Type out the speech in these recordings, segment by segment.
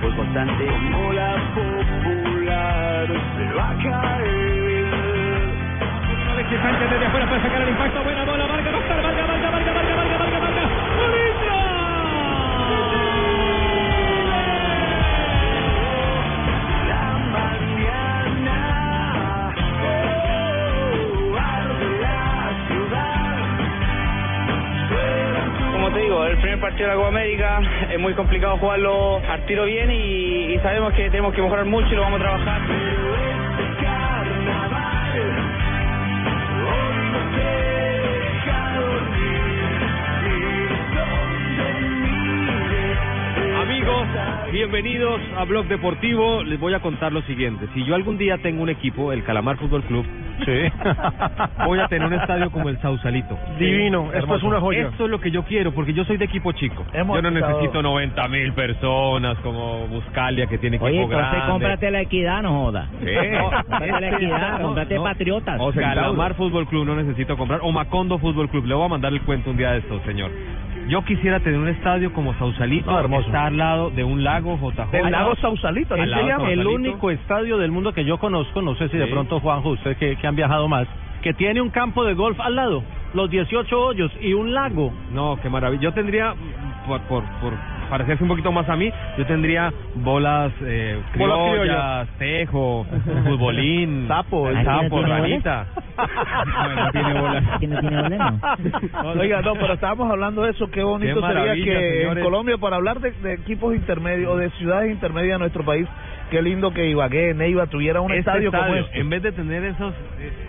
Fue constante. Muy complicado jugarlo al tiro bien y, y sabemos que tenemos que mejorar mucho y lo vamos a trabajar. Amigos, bienvenidos a Blog Deportivo. Les voy a contar lo siguiente. Si yo algún día tengo un equipo, el Calamar Fútbol Club, voy a tener un estadio como el Sausalito. Divino, esto es una joya. Esto es lo que yo quiero, porque yo soy de equipo chico. Hemos yo no estado- necesito 90 mil personas como Buscalia, que tiene equipo Oye, entonces grande. cómprate la equidad, no joda. Cómprate la equidad, cómprate No, patriotas. O Calamar Fútbol Club no necesito comprar. O Macondo Fútbol Club. Le voy a mandar el cuento un día de esto, señor. Yo quisiera tener un estadio como Sausalito, No, hermoso. que está al lado de un lago JJ. Del lago Sausalito, así el, el único estadio del mundo que yo conozco, no sé si de pronto Juanjo, ustedes que, que han viajado más, que tiene un campo de golf al lado, los 18 hoyos y un lago. No, qué maravilla. Yo tendría, por, por, por parecerse un poquito más a mí, yo tendría bolas, eh, criollas, criollas. tejo, futbolín, Sapo, el ¿Aquí no sapo, ranita. No, no tiene bolas. Oiga, no, pero estábamos hablando de eso. Qué bonito Qué sería que en. Colombia, para hablar de, de equipos intermedios o de ciudades intermedias de nuestro país, qué lindo que Ibagué, Neiva tuviera un Este estadio, como este. En vez de tener esos eh,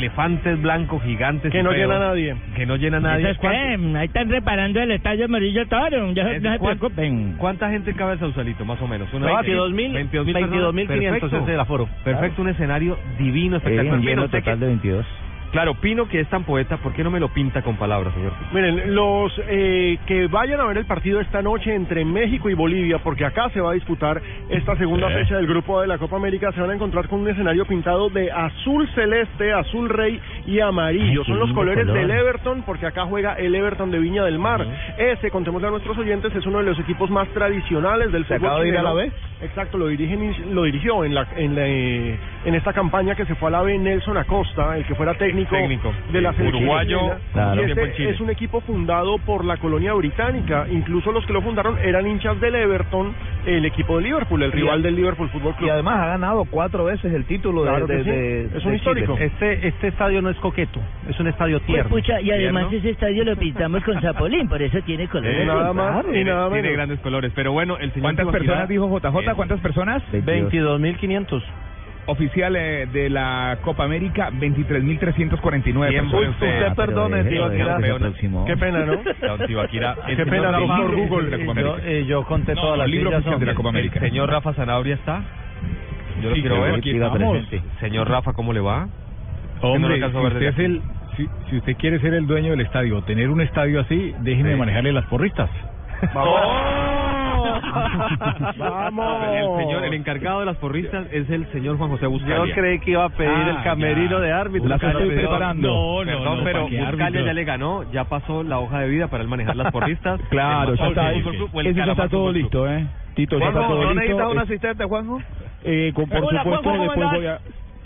elefantes blancos gigantes Que no feos, llena a nadie. que no llena a nadie. ¿Eso es qué? Ahí están reparando el estadio Amarillo Toro. Ya, Es- no se ¿cuán- preocupen. ¿Cuánta gente cabe el Sausalito, más o menos? Una 22.000, 22.000 22.500 Perfecto. es el aforo. Perfecto, un escenario divino, espectacular. Pino, usted que- 22. Claro, Pino que es tan poeta, ¿por qué no me lo pinta con palabras, señor? Miren, los eh, que vayan a ver el partido esta noche entre México y Bolivia, porque acá se va a disputar esta segunda fecha del Grupo de la Copa América, se van a encontrar con un escenario pintado de azul celeste, azul rey y amarillo. Ay, Son los colores color. del Everton, porque acá juega el Everton de Viña del Mar. Ese, contémosle a nuestros oyentes, es uno de los equipos más tradicionales del ¿Se fútbol acaba de ir a la. B? Exacto, lo, dirigen, lo dirigió en, la, en, la, eh, en esta campaña que se fue a la B Nelson Acosta, el que fuera técnico, Técnico, de la selección uruguayo. Claro. Y este Chile. es un equipo fundado por la colonia británica. Incluso los que lo fundaron eran hinchas del Everton, el equipo de Liverpool, el Y rival a- del Liverpool Fútbol Club. Y además ha ganado cuatro veces el título de, Claro de- sí. de- Es de un Chile. histórico. Este, este estadio no es coqueto, es un estadio Pues, tierno. pucha, y además Tierno. ese estadio lo pintamos con zapolín, por eso tiene colores. Eh, nada más y Tiene, nada tiene grandes colores, pero bueno, el señor ¿Cuántas personas dijo JJ? ¿Cuántas personas? 22.500. Oficial eh, de la Copa América, 23.349 Bien, personas. Usted feo. perdone, aproximó. Qué pena, ¿no? El Qué pena, por Google. yo, América. eh, yo conté No, todas las el libro de la el- Copa el América. señor Rafa Zanabria está. Yo lo Sí, quiero ver. aquí estamos. Señor Rafa, ¿cómo le va? Hombre, no si ver usted, es desde el, si, si usted quiere ser el dueño del estadio, tener un estadio así, déjeme Sí. manejarle las porristas. Vamos. El señor, el encargado de las porristas es el señor Juan José Buscalia. Yo creí que iba a pedir Ah, el camerino ya. de árbitro. Las estoy no. preparando. No, perdón, no, pero ¿para qué Buscalia ya le ganó, ya pasó la hoja de vida para él manejar las porristas. Claro, El ya está, el eso ya está todo listo, ¿eh? Tito, ya está todo ¿no listo. necesitas un Eh, asistente, Juanjo? eh, con- por Hola, supuesto, Juanjo, ¿cómo después voy a... eh,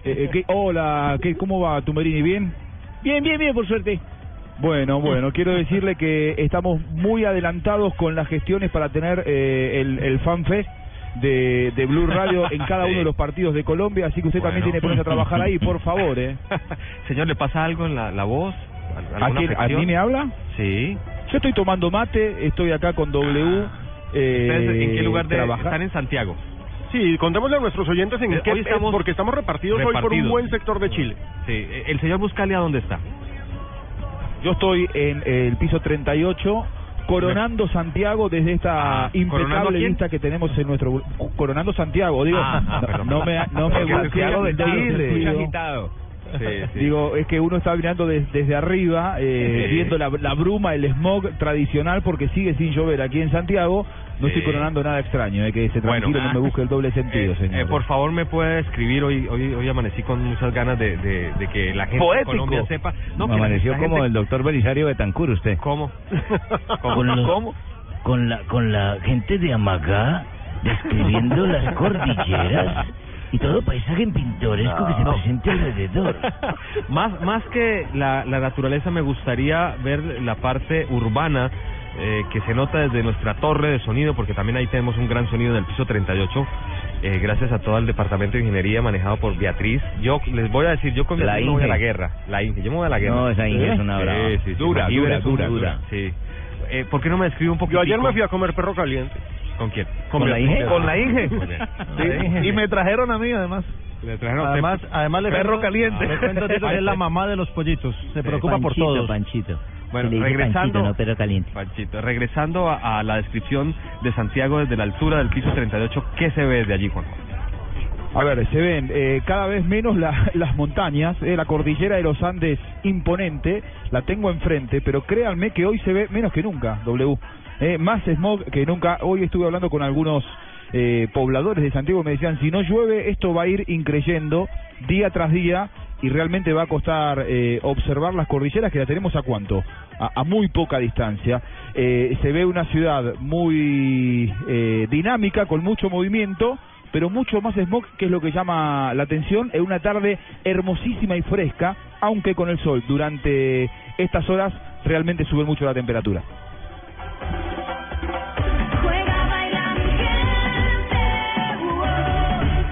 eh, ¿qué- hola, ¿qué, ¿cómo va Tumerini? ¿Bien? Bien, bien, bien, por suerte. Bueno, bueno, quiero decirle que estamos muy adelantados con las gestiones para tener eh, el, el FanFest de, de Blue Radio en cada uno de los partidos de Colombia, así que usted también Bueno. tiene que ponerse a trabajar ahí, por favor, ¿eh? Señor, ¿le pasa algo en la, la voz? ¿Al- ¿A, alguna quién- ¿A afección? mí me habla? Sí. Yo estoy tomando mate, estoy acá con W. Eh, ¿Ustedes en qué lugar de, trabaja- están en Santiago? Sí, contémosle a nuestros oyentes en Eh, qué hoy estamos porque estamos repartidos, hoy por un repartidos. buen sector de Chile. Sí, eh, el señor Buscalia, ¿dónde está? Yo estoy en el piso 38, coronando Santiago desde esta Ah, ¿coronando a impecable vista que tenemos en nuestro... Coronando Santiago, digo, Ah, ah, no, no me, no me Santiago de Chile. agitado. Sí, sí. Digo, es que uno está mirando des- desde arriba, eh, Sí. viendo la, la bruma, el smog tradicional, porque sigue sin llover aquí en Santiago. No estoy coronando nada extraño, eh, que se Bueno. tranquilo, no me busque el doble sentido, Eh, señor. eh, por favor, me puede escribir. Hoy hoy hoy amanecí con muchas ganas de, de, de que la gente Poético. de Colombia sepa. No, la- Amaneció la como gente- el doctor Belisario Betancur usted. ¿Cómo? Con los- ¿Cómo? Con la, con la gente de Amagá describiendo las cordilleras y todo paisaje pintoresco que se presente alrededor. más más que la, la naturaleza me gustaría ver la parte urbana eh, que se nota desde nuestra torre de sonido porque también ahí tenemos un gran sonido en el piso 38 eh, gracias a todo el departamento de ingeniería manejado por Beatriz yo les voy a decir yo con La Beatriz me voy a Inge. la guerra la Inge yo me voy a la guerra No, esa Inge es una Sí, brava. sí, sí, Dura, dura, dura, dura. sí eh, ¿por qué no me describe un poquito Yo ayer me fui a comer perro caliente. ¿con quién? ¿Con la Inge? Con la Inge. Y me trajeron a mí además. Le trajeron Además, además le Perro cuento- caliente. Le cuento Tito, que es la mamá de los pollitos. Se preocupa por Panchito, todos. Panchito. Bueno, regresando- Panchito, no perro caliente. Panchito, regresando a, a la descripción de Santiago desde la altura del piso 38, ¿qué se ve desde allí, Juan? A ver, se ven eh, cada vez menos la- las montañas, eh, la cordillera de los Andes imponente, la tengo enfrente, pero créanme que hoy se ve menos que nunca, W. Eh, más smog que nunca. Hoy estuve hablando con algunos eh, pobladores de Santiago y me decían, si no llueve, esto va a ir increyendo día tras día y realmente va a costar eh, observar las cordilleras que la tenemos a cuánto, a, muy poca distancia. Eh, se ve una ciudad muy eh, dinámica, con mucho movimiento, pero mucho más smog, que es lo que llama la atención, en una tarde hermosísima y fresca, aunque con el sol. Durante estas horas realmente sube mucho la temperatura.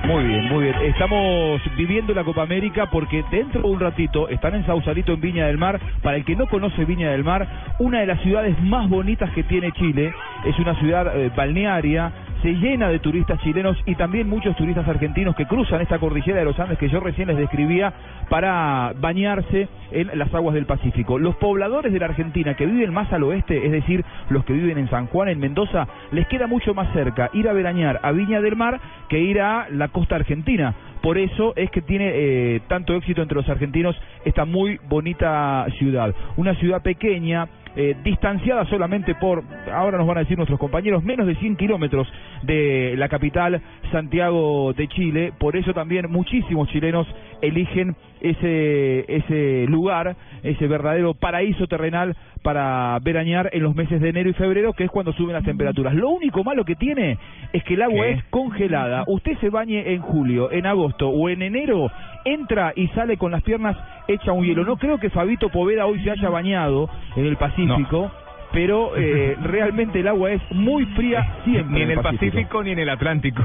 Muy bien, muy bien. Estamos viviendo la Copa América porque dentro de un ratito están en Sausalito, en Viña del Mar. Para el que no conoce Viña del Mar, una de las ciudades más bonitas que tiene Chile. Es una ciudad eh, balnearia, se llena de turistas chilenos y también muchos turistas argentinos que cruzan esta cordillera de los Andes que yo recién les describía para bañarse en las aguas del Pacífico. Los pobladores de la Argentina que viven más al oeste, es decir, los que viven en San Juan, en Mendoza, les queda mucho más cerca ir a veranear a Viña del Mar que ir a la costa argentina. Por eso es que tiene eh, tanto éxito entre los argentinos esta muy bonita ciudad. Una ciudad pequeña, eh, distanciada solamente por, ahora nos van a decir nuestros compañeros, menos de 100 kilómetros de la capital Santiago de Chile. Por eso también muchísimos chilenos eligen ese, ese lugar, ese verdadero paraíso terrenal para veranear en los meses de enero y febrero, que es cuando suben las temperaturas. Lo único malo que tiene es que el agua ¿Qué? es congelada. Usted se bañe en julio, en agosto o en enero, entra y sale con las piernas hecha un hielo. No creo que Fabito Poveda hoy se haya bañado en el Pacífico. Pero eh, realmente el agua es muy fría siempre. Ni en el Pacífico ni en el Atlántico.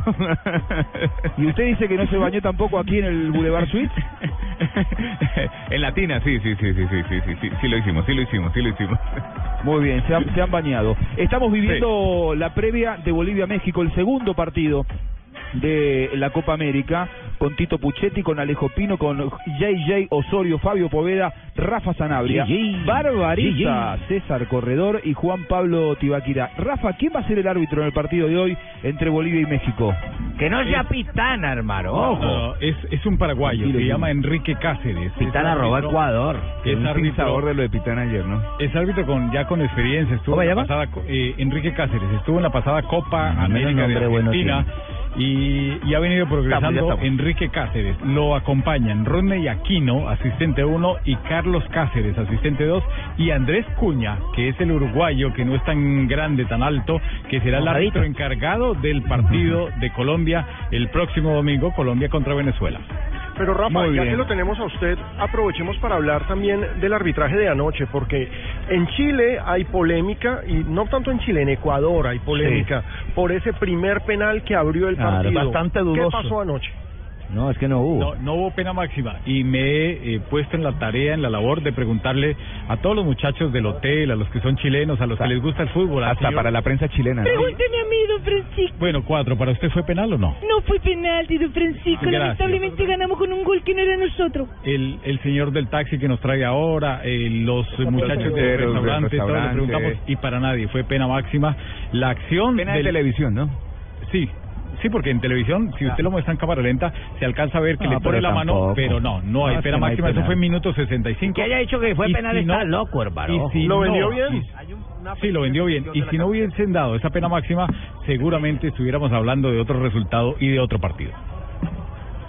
¿Y usted dice que no se bañó tampoco aquí en el Boulevard Suite? en Latina, sí, sí, sí, sí, sí, sí, sí, sí, sí lo hicimos, sí lo hicimos, sí lo hicimos. Muy bien, se han, se han bañado. Estamos viviendo la previa de Bolivia-México, el segundo partido de la Copa América, con Tito Puchetti, con Alejo Pino, con JJ Osorio, Fabio Poveda, Rafa Sanabria, JJ. Barbarita, César Corredor y Juan Pablo Tibaquira. Rafa, ¿quién va a ser el árbitro en el partido de hoy entre Bolivia y México? Que no sea pitana, hermano. Ojo. No, es, es un paraguayo, Tranquilo, se llama Enrique Cáceres. Pitana Es robó árbitro- Ecuador. Es árbitro, de lo de Pitana ayer, ¿no? es árbitro con ya con experiencia. Estuvo ¿Cómo en la pasada, co- eh, Enrique Cáceres. Estuvo en la pasada Copa menos América de nombre bueno Argentina. Y, y ha venido progresando estamos. Enrique Cáceres. Lo acompañan Rodney Aquino, asistente 1, y Carlos Cáceres, asistente 2, y Andrés Cuña, que es el uruguayo, que no es tan grande, tan alto, que será el árbitro encargado del partido de Colombia el próximo domingo, Colombia contra Venezuela. Pero Rafa, Muy ya bien. que lo tenemos a usted, aprovechemos para hablar también del arbitraje de anoche, porque en Chile hay polémica, y no tanto en Chile, en Ecuador hay polémica, por ese primer penal que abrió el partido. bastante ¿Qué dudoso. pasó anoche? No, es que no hubo. No, no hubo pena máxima y me he eh, puesto en la tarea, en la labor de preguntarle a todos los muchachos del hotel, a los que son chilenos, a los que les gusta el fútbol. Hasta señor- para la prensa chilena. ¿no? Pregúnteme a mí, don Francisco. Bueno, cuatro, ¿para usted fue penal o no? No fue penalti, don Francisco. Gracias. Lamentablemente ganamos con un gol que no era nosotros. El, el señor del taxi que nos trae ahora, eh, los eh, muchachos del restaurante, todos le restaurante. preguntamos y para nadie, fue pena máxima. La acción Pena de televisión, ¿no? Sí, sí, porque en televisión, si usted lo muestra en cámara lenta, se alcanza a ver que No, le pone la mano, pero no, no hay No, pena hay máxima, eso fue en minuto 65. Que haya dicho que fue Y penal si está no- loco, hermano. y si ¿Lo no- vendió bien? y- Sí, lo vendió bien. Y si no hubiesen dado esa pena máxima, seguramente estuviéramos hablando de otro resultado y de otro partido.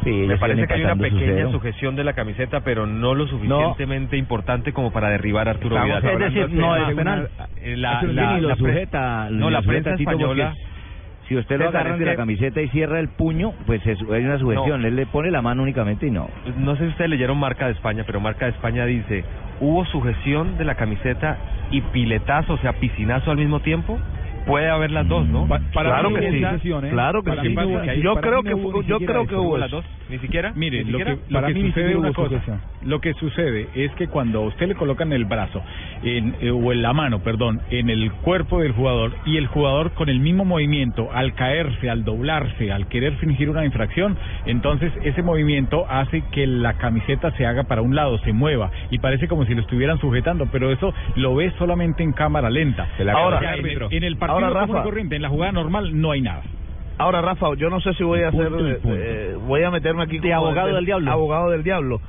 Sí, Me parece que hay una pequeña sujeción de la camiseta, pero no lo suficientemente importante como para derribar a Arturo Vidal. Es decir, no de es una- penal. Eh, La, la, la sujeta, no, la prensa española. Si usted lo es de la camiseta y cierra el puño, pues es, hay una sujeción. Él le pone la mano únicamente y no. No sé si ustedes leyeron Marca de España, pero Marca de España dice, hubo sujeción de la camiseta y piletazo, o sea, piscinazo al mismo tiempo. Puede haber las dos, ¿no? Pa- para Claro que sí. sujeción, ¿eh? Claro que Para sí. hubo- Yo creo que hubo yo creo que eso. hubo las dos, ni siquiera. Mire, ¿Ni lo que, lo Para que mí sucede una hubo cosa, lo que sucede es que cuando a usted le colocan el brazo en, eh, o en la mano, perdón, en el cuerpo del jugador y el jugador con el mismo movimiento al caerse, al doblarse, al querer fingir una infracción, entonces ese movimiento hace que la camiseta se haga para un lado, se mueva y parece como si lo estuvieran sujetando, pero eso lo ves solamente en cámara lenta. Ahora, Ya en, el, en el partido Ahora, Rafa. corriente, en la jugada normal no hay nada. Ahora, Rafa, yo no sé si voy a hacer, punto. eh, voy a meterme aquí De como abogado del diablo. Abogado del diablo.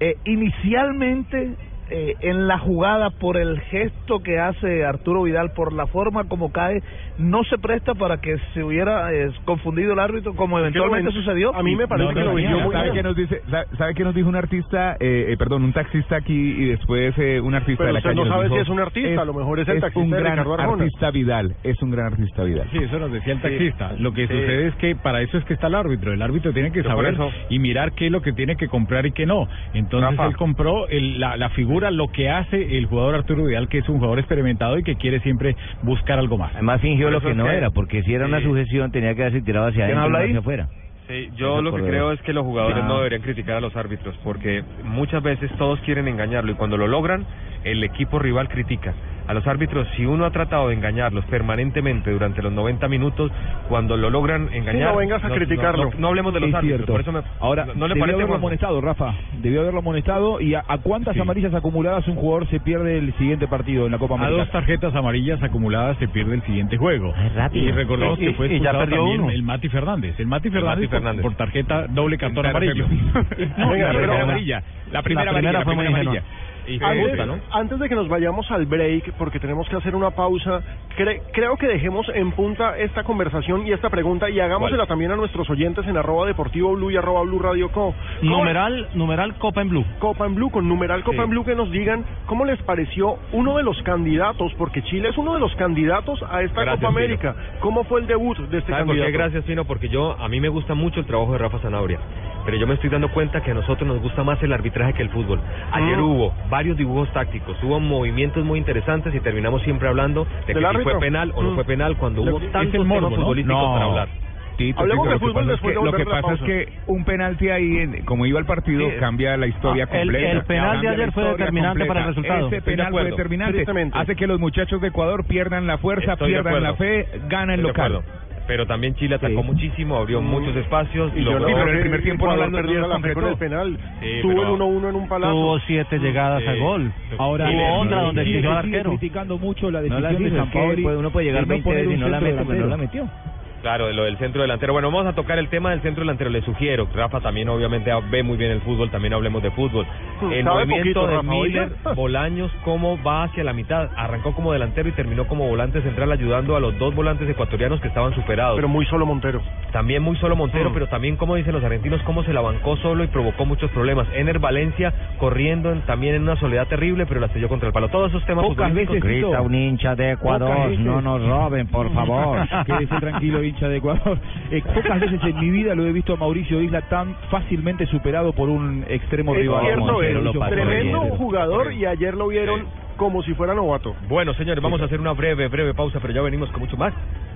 Eh, inicialmente, eh, en la jugada, por el gesto que hace Arturo Vidal, por la forma como cae, no se presta para que se hubiera eh, confundido el árbitro, como eventualmente ven- sucedió. A mí me parece No, que lo no, muy ¿Sabe bien. qué nos dice? sa- ¿Sabe qué nos dijo un artista, eh, eh, perdón, un taxista aquí y después eh, un artista Pero de la usted calle? no sabe dijo, si es un artista, a lo mejor es el taxista un de gran artista Vidal, es un gran artista Vidal. Sí, eso nos decía el taxista. Lo que Sí. sucede es que para eso es que está el árbitro. El árbitro tiene que saber eso- y mirar qué es lo que tiene que comprar y qué no. Entonces Rafa. él compró el- la, la figura, lo que hace el jugador Arturo Vidal, que es un jugador experimentado y que quiere siempre buscar algo más. Además fingió Por lo que no que- era, porque si era una sujeción tenía que haberse tirado hacia ¿Quién adentro y hacia afuera. Sí, yo lo que creo es que los jugadores Ah. no deberían criticar a los árbitros porque muchas veces todos quieren engañarlo y cuando lo logran el equipo rival critica. A los árbitros, si uno ha tratado de engañarlos permanentemente durante los 90 minutos, cuando lo logran engañar... no vengas a criticarlo. No, no hablemos de los Es árbitros, cierto. por eso me... Ahora, ¿no, no le debió parece, haberlo amonestado, Rafa. Debió haberlo amonestado. ¿Y a, a cuántas Sí. amarillas acumuladas un jugador se pierde el siguiente partido en la Copa A América? dos tarjetas amarillas acumuladas se pierde el siguiente juego. Ay, rápido. Y recordemos que fue y ya expulsado perdió también uno. el Mati Fernández. El Mati Fernández, Mati por- Fernández. Por, tarjeta doble cartón amarillo. Pepe. no, Venga, la pero- primera amarilla. La primera, primera amarilla, Antes, esta, ¿no? antes de que nos vayamos al break, porque tenemos que hacer una pausa, cre- creo que dejemos en punta esta conversación y esta pregunta y hagámosela también a nuestros oyentes en arroba deportivo blue y arroba blue radio co. ¿Cómo- Numeral, numeral Copa en Blue. Copa en Blue, con numeral Copa Sí. en Blue, que nos digan cómo les pareció uno de los candidatos, porque Chile es uno de los candidatos a esta Gracias, Copa América. ¿Cómo fue el debut de este ¿Sabe por candidato? qué? Gracias, Pino, porque yo, a mí me gusta mucho el trabajo de Rafa Zanabria, pero yo me estoy dando cuenta que a nosotros nos gusta más el arbitraje que el fútbol. Ayer Mm. hubo varios dibujos tácticos, hubo movimientos muy interesantes y terminamos siempre hablando de que ¿Del si árbitro? fue penal o no Mm. fue penal cuando hubo tantos el morbo, temas ¿no? futbolísticos No. para hablar. Tito, Hablemos de lo que fútbol pasa es después que- Lo que pasa es que un penalti ahí, en- como iba el partido, Sí. cambia la historia Ah, el- completa. el penal de ayer fue determinante para el completa. resultado. Ese penal fue determinante. Hace que los muchachos de Ecuador pierdan la fuerza, Estoy pierdan la fe, ganan de local. Pero también Chile atacó Sí. muchísimo, abrió Mm. muchos espacios. Y yo logró- no pero en el primer tiempo no no las la con el penal. Sí, Tuvo el 1-1 en un palazo. Tuvo siete llegadas Sí. a gol. Ahora, Y Hubo otra donde exigió al arquero. criticando mucho la No decisión la de San Paoli puede- uno puede llegar de no 20 poner veces y un no la centro mete, pero no la delantero. metió. Claro, de lo del centro delantero. Bueno, vamos a tocar el tema del centro delantero. Le sugiero, Rafa también obviamente ve muy bien el fútbol, también hablemos de fútbol. El movimiento poquito, de Rafa, Miller. Bolaños, cómo va hacia la mitad. Arrancó como delantero y terminó como volante central ayudando a los dos volantes ecuatorianos que estaban superados. Pero muy solo Montero. También muy solo Montero, Mm. pero también, como dicen los argentinos, cómo se la bancó solo y provocó muchos problemas. Ener Valencia corriendo en- también en una soledad terrible, pero la selló contra el palo. Todos esos temas Pocas veces. Grita un hincha de Ecuador, no nos roben, por favor. Quédese tranquilo, hincha de Ecuador. Eh, pocas veces en mi vida lo he visto a Mauricio Isla tan fácilmente superado por un extremo Es rival. cierto, es lo tremendo ayer. jugador y ayer lo vieron Sí. como si fuera novato. Bueno, señores, vamos a hacer una breve, breve pausa, pero ya venimos con mucho más.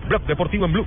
Blog Deportivo en Blue.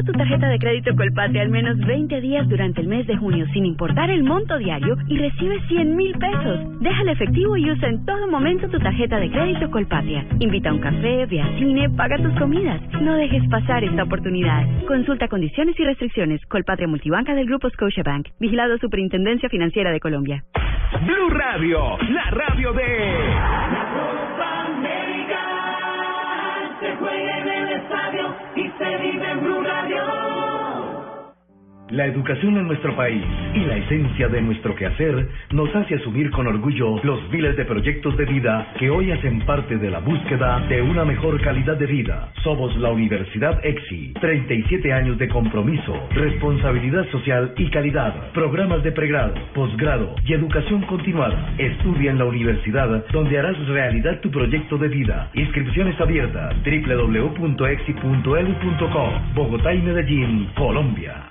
Usa tu tarjeta de crédito Colpatria al menos 20 días durante el mes de junio sin importar el monto diario y recibe 100 mil pesos. Deja el efectivo y usa en todo momento tu tarjeta de crédito Colpatria. Invita a un café, ve al cine, paga tus comidas. No dejes pasar esta oportunidad. Consulta condiciones y restricciones. Colpatria Multibanca del Grupo Scotiabank. Vigilado Superintendencia Financiera de Colombia. Blue Radio, la radio de... Se juega y se vive en Blue Radio. La educación en nuestro país y la esencia de nuestro quehacer nos hace asumir con orgullo los miles de proyectos de vida que hoy hacen parte de la búsqueda de una mejor calidad de vida. Somos la Universidad EXI, 37 años de compromiso, responsabilidad social y calidad, programas de pregrado, posgrado y educación continuada. Estudia en la universidad donde harás realidad tu proyecto de vida. Inscripciones abiertas www.exi.edu.co, Bogotá y Medellín, Colombia.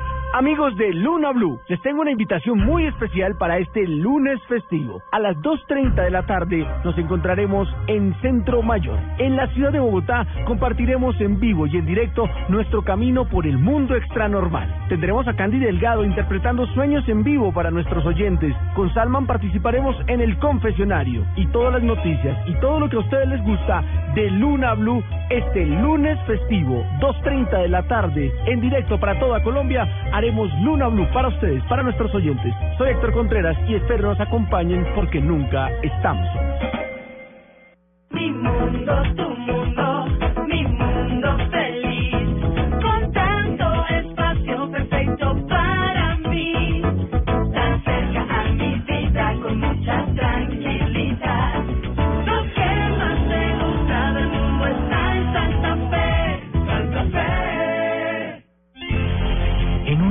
Amigos de Luna Blue, les tengo una invitación muy especial para este lunes festivo. A las 2.30 de la tarde nos encontraremos en Centro Mayor. En la ciudad de Bogotá compartiremos en vivo y en directo nuestro camino por el mundo extranormal. Tendremos a Candy Delgado interpretando sueños en vivo para nuestros oyentes. Con Salman participaremos en el confesionario y todas las noticias y todo lo que a ustedes les gusta de Luna Blue este lunes festivo, 2.30 de la tarde, en directo para toda Colombia, haremos Luna Blue para ustedes, para nuestros oyentes. Soy Héctor Contreras y espero nos acompañen porque nunca estamos solos. Mi mundo, tu mundo,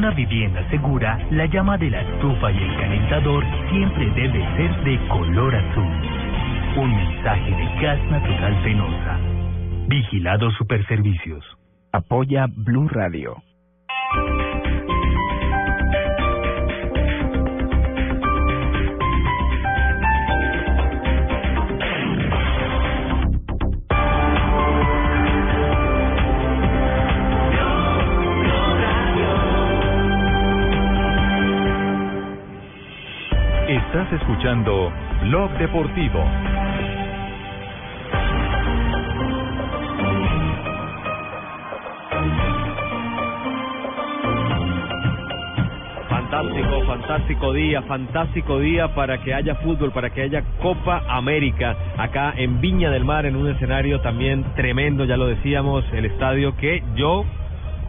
una vivienda segura, la llama de la estufa y el calentador siempre debe ser de color azul. Un mensaje de gas natural Fenosa. Vigilado Superservicios. Apoya Blue Radio. Estás escuchando Blog Deportivo. Fantástico, fantástico día, fantástico día para que haya fútbol, para que haya Copa América acá en Viña del Mar, en un escenario también tremendo, ya lo decíamos, el estadio que yo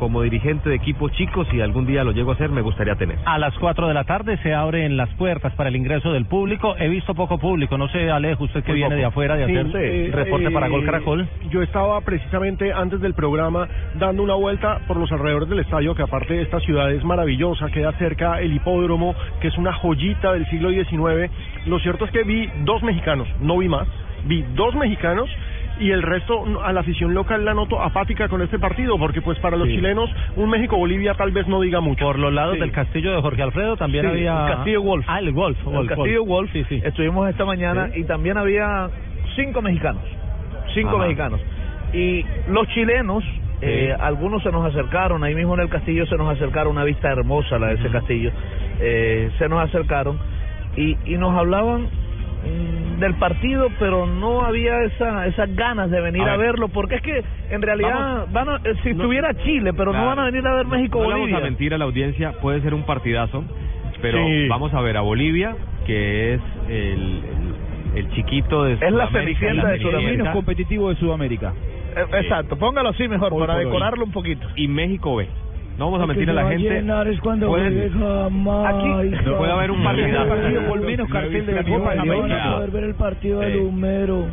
como dirigente de equipos chicos, si algún día lo llego a hacer, me gustaría tener. A las 4 de la tarde se abren las puertas para el ingreso del público. He visto poco público. No sé, Alejo, usted que Muy viene poco. de afuera de Sí, hacer eh, reporte para Gol eh, Caracol. Yo estaba precisamente antes del programa dando una vuelta por los alrededores del estadio, que aparte de esta ciudad es maravillosa, queda cerca el hipódromo, que es una joyita del siglo XIX. Lo cierto es que vi dos mexicanos, no vi más, vi dos mexicanos y el resto a la afición local la noto apática con este partido, porque pues para los Sí. chilenos un México-Bolivia tal vez no diga mucho. Por los lados Sí. del castillo de Jorge Alfredo también Sí, había... el Castillo Wolf. Ah, el Wolf. El Wolf, Castillo Wolf. Sí, sí. Estuvimos esta mañana y también había cinco mexicanos. Cinco Ajá. mexicanos. Y los chilenos, eh, algunos se nos acercaron, ahí mismo en el castillo se nos acercaron, una vista hermosa la de ese castillo. Eh, se nos acercaron y, y nos hablaban del partido, pero no había esa, esas ganas de venir A a, ver. verlo, porque es que en realidad van a, eh, si No- estuviera Chile, pero no van a venir a ver No le México-Bolivia. vamos a mentir a la audiencia, puede ser un partidazo, pero Sí. vamos a ver a Bolivia, que es el, el, el chiquito de Es la Sudamérica, cenicienta la de Sudamérica. cenicienta. Menos competitivo de Sudamérica. Eh, Exacto, póngalo así mejor, Hoy para hoy. decorarlo un poquito. Y México B. No vamos a mentir a la gente. llenar es cuando Puede- haber un partido con menos cartel de la Copa No a América. poder ver el partido del Sí. Humero.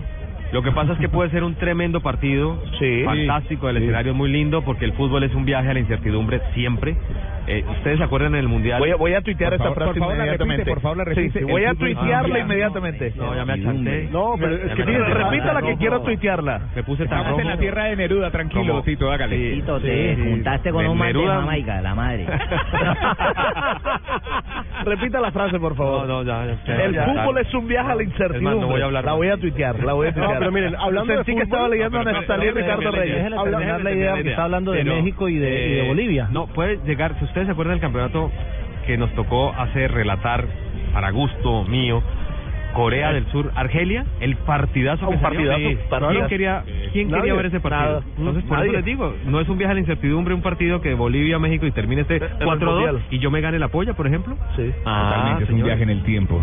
Lo que pasa es que puede ser un tremendo partido, Sí. fantástico, el escenario es muy lindo porque el fútbol es un viaje a la incertidumbre siempre. Eh, ¿Ustedes se acuerdan en el Mundial? Voy a, voy a tuitear Por esta favor, frase por favor, la repite, inmediatamente. por favor, la Sí, repite. sí, voy El a tuitearla inmediatamente. No, ya me achanté. No, pero es que achanté. repítala que quiero tuitearla. Me puse tan Estamos en la tierra de Neruda, tranquilo, Como- Tito, hágale. Sí, Tito, sí, te sí. juntaste con De un man de Neruda- Jamaica, la madre. Repita la frase, por favor. No, no, ya, ya, El ya, fútbol ya. es un viaje a la incertidumbre. más, no voy a hablar la voy a tuitear, la voy a No, tuitear. pero miren, hablando de Sentí que fútbol- estaba leyendo a No, pero- Ricardo Reyes. terminar, Habla- déjeme la idea terminar que está hablando de México y de- eh, Bolivia. No, puede llegar, si ustedes se acuerdan del campeonato que nos tocó hacer relatar para gusto mío, Corea del Sur, Argelia, el partidazo Un que salió. partidazo, Sí. partidazo. ¿Quién quería, quién Nadie. quería ver ese partido? Nada. Entonces, por Nadie. eso les digo, no es un viaje a la incertidumbre, un partido que Bolivia, México y termine este el 4-2 Mundial. y yo me gane la polla, por ejemplo. Sí. Ah, Totalmente, es un viaje en el tiempo.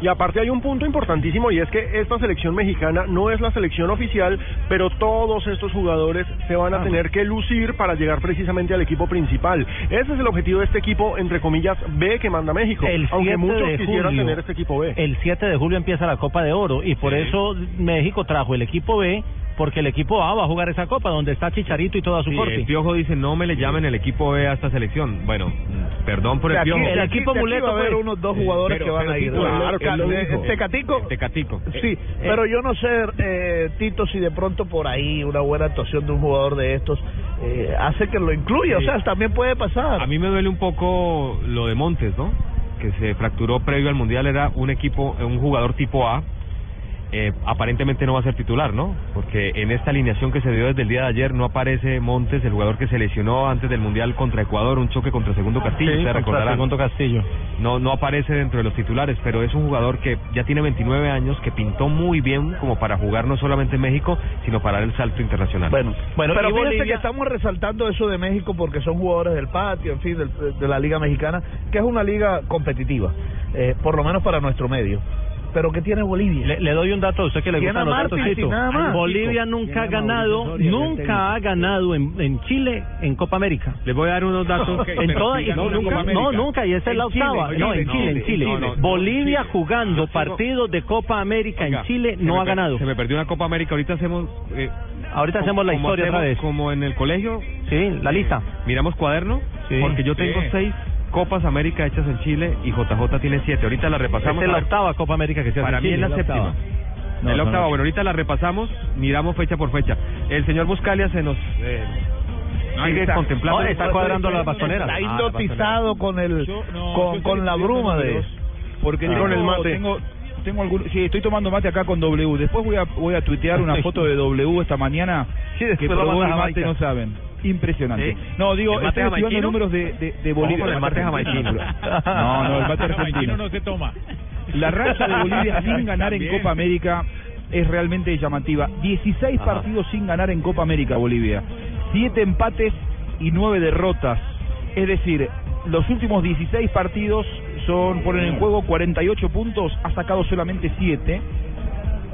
Y aparte hay un punto importantísimo y es que esta selección mexicana no es la selección oficial, pero todos estos jugadores se van a tener que lucir para llegar precisamente al equipo principal. Ese es el objetivo de este equipo, entre comillas, B que manda México. El aunque 7 muchos de quisieran julio. tener este equipo B. El 7 de julio empieza la Copa de Oro y por eso México trajo el equipo B porque el equipo A va a jugar esa copa donde está Chicharito y toda su Sí, corte. el Piojo dice, no me le llamen el equipo B a esta selección. Bueno, mm, perdón por el aquí- Piojo. El equipo muleto, va a haber unos dos jugadores Pero- que van a ir. Claro, eh, dijo. Tecatico. Tecatico. Sí, pero yo no sé, eh, Tito, si de pronto por ahí una buena actuación de un jugador de estos eh, hace que lo incluya. O sea, también puede pasar. A mí me duele un poco lo de Montes, ¿no? Que se fracturó previo al Mundial, era un equipo, un jugador tipo A. Eh, aparentemente no va a ser titular, ¿no? Porque en esta alineación que se dio desde el día de ayer no aparece Montes, el jugador que se lesionó antes del Mundial contra Ecuador, un choque contra Segundo Castillo, Sí, recordarán. Segundo Castillo. No, no aparece dentro de los titulares, pero es un jugador que ya tiene 29 años, que pintó muy bien como para jugar no solamente en México, sino para dar el salto internacional. Bueno, Bueno, pero fíjense Bolivia- que estamos resaltando eso de México porque son jugadores del patio, en fin, del- de la Liga Mexicana, que es una liga competitiva, eh, por lo menos para nuestro medio. Pero ¿qué tiene Bolivia? Le, le doy un dato a usted que le gustan los datos, Tito. Bolivia nunca ha ganado, nunca ha ganado en, en Chile en Copa América. Les voy a dar unos datos. En toda, ganó no, nunca, Copa no, nunca, y esa es la octava. oye, no, en no, Chile, en Chile. Chile. No, no, Bolivia Chile. jugando partidos de Copa América Oiga, en Chile no ha ganado. Se me perdió una Copa América. Ahorita hacemos. eh, Ahorita como- hacemos la historia otra hacemos vez. Como en el colegio. Sí, la lista. Miramos cuaderno. Sí. Porque yo tengo Sí. seis Copas América hechas en Chile y JJ tiene siete. Ahorita la repasamos. Esta es la octava Copa América que se hace Para en mí es Chile. la séptima. No, es la son octava. ocho. Bueno, ahorita la repasamos. Miramos fecha por fecha. El señor Buscalia se nos. Eh, sigue está. contemplando. No, está cuadrando las bastoneras. Está Ah, hipnotizado con el Yo- no, con, con la bruma de Porque Ah. tengo, Con el mate. tengo, tengo algún, sí, estoy tomando mate acá con W. Después voy a, voy a tuitear una foto de W esta mañana Sí, que el a mate, no saben. Impresionante. Sí. No, digo, ¿El mate estoy estudiando jamaiquino? números de, de, de Bolivia. El mate argentino. No, no, el mate argentino. no se toma. La racha de Bolivia sin ganar en. Copa América es realmente llamativa. 16 Ajá. partidos sin ganar en Copa América Bolivia. 7 empates y 9 derrotas. Es decir, los últimos 16 partidos son ponen en juego 48 puntos, ha sacado solamente 7.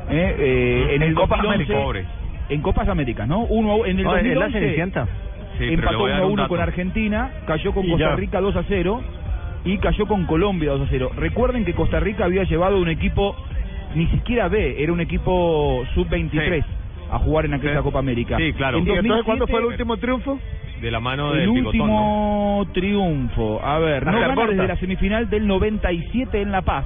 Eh, eh, en el Copas 2011, América. Pobre. En Copas Américas, ¿no? Uno, en el No, es la 2011 Cenicienta. Sí, pero le empató voy a 1 dar a un 1 dato. con Argentina, cayó con Y Costa ya. Rica 2 a 0 y cayó con Colombia 2 a 0. Recuerden que Costa Rica había llevado un equipo ni siquiera B, era un equipo sub-23 a jugar en aquella Sí. Copa América. Sí, claro. En ¿Y entonces cuándo 2007, fue el último triunfo? De la mano del el bigotón, ¿no? último triunfo. A ver, no gana desde la semifinal del 97 en La Paz.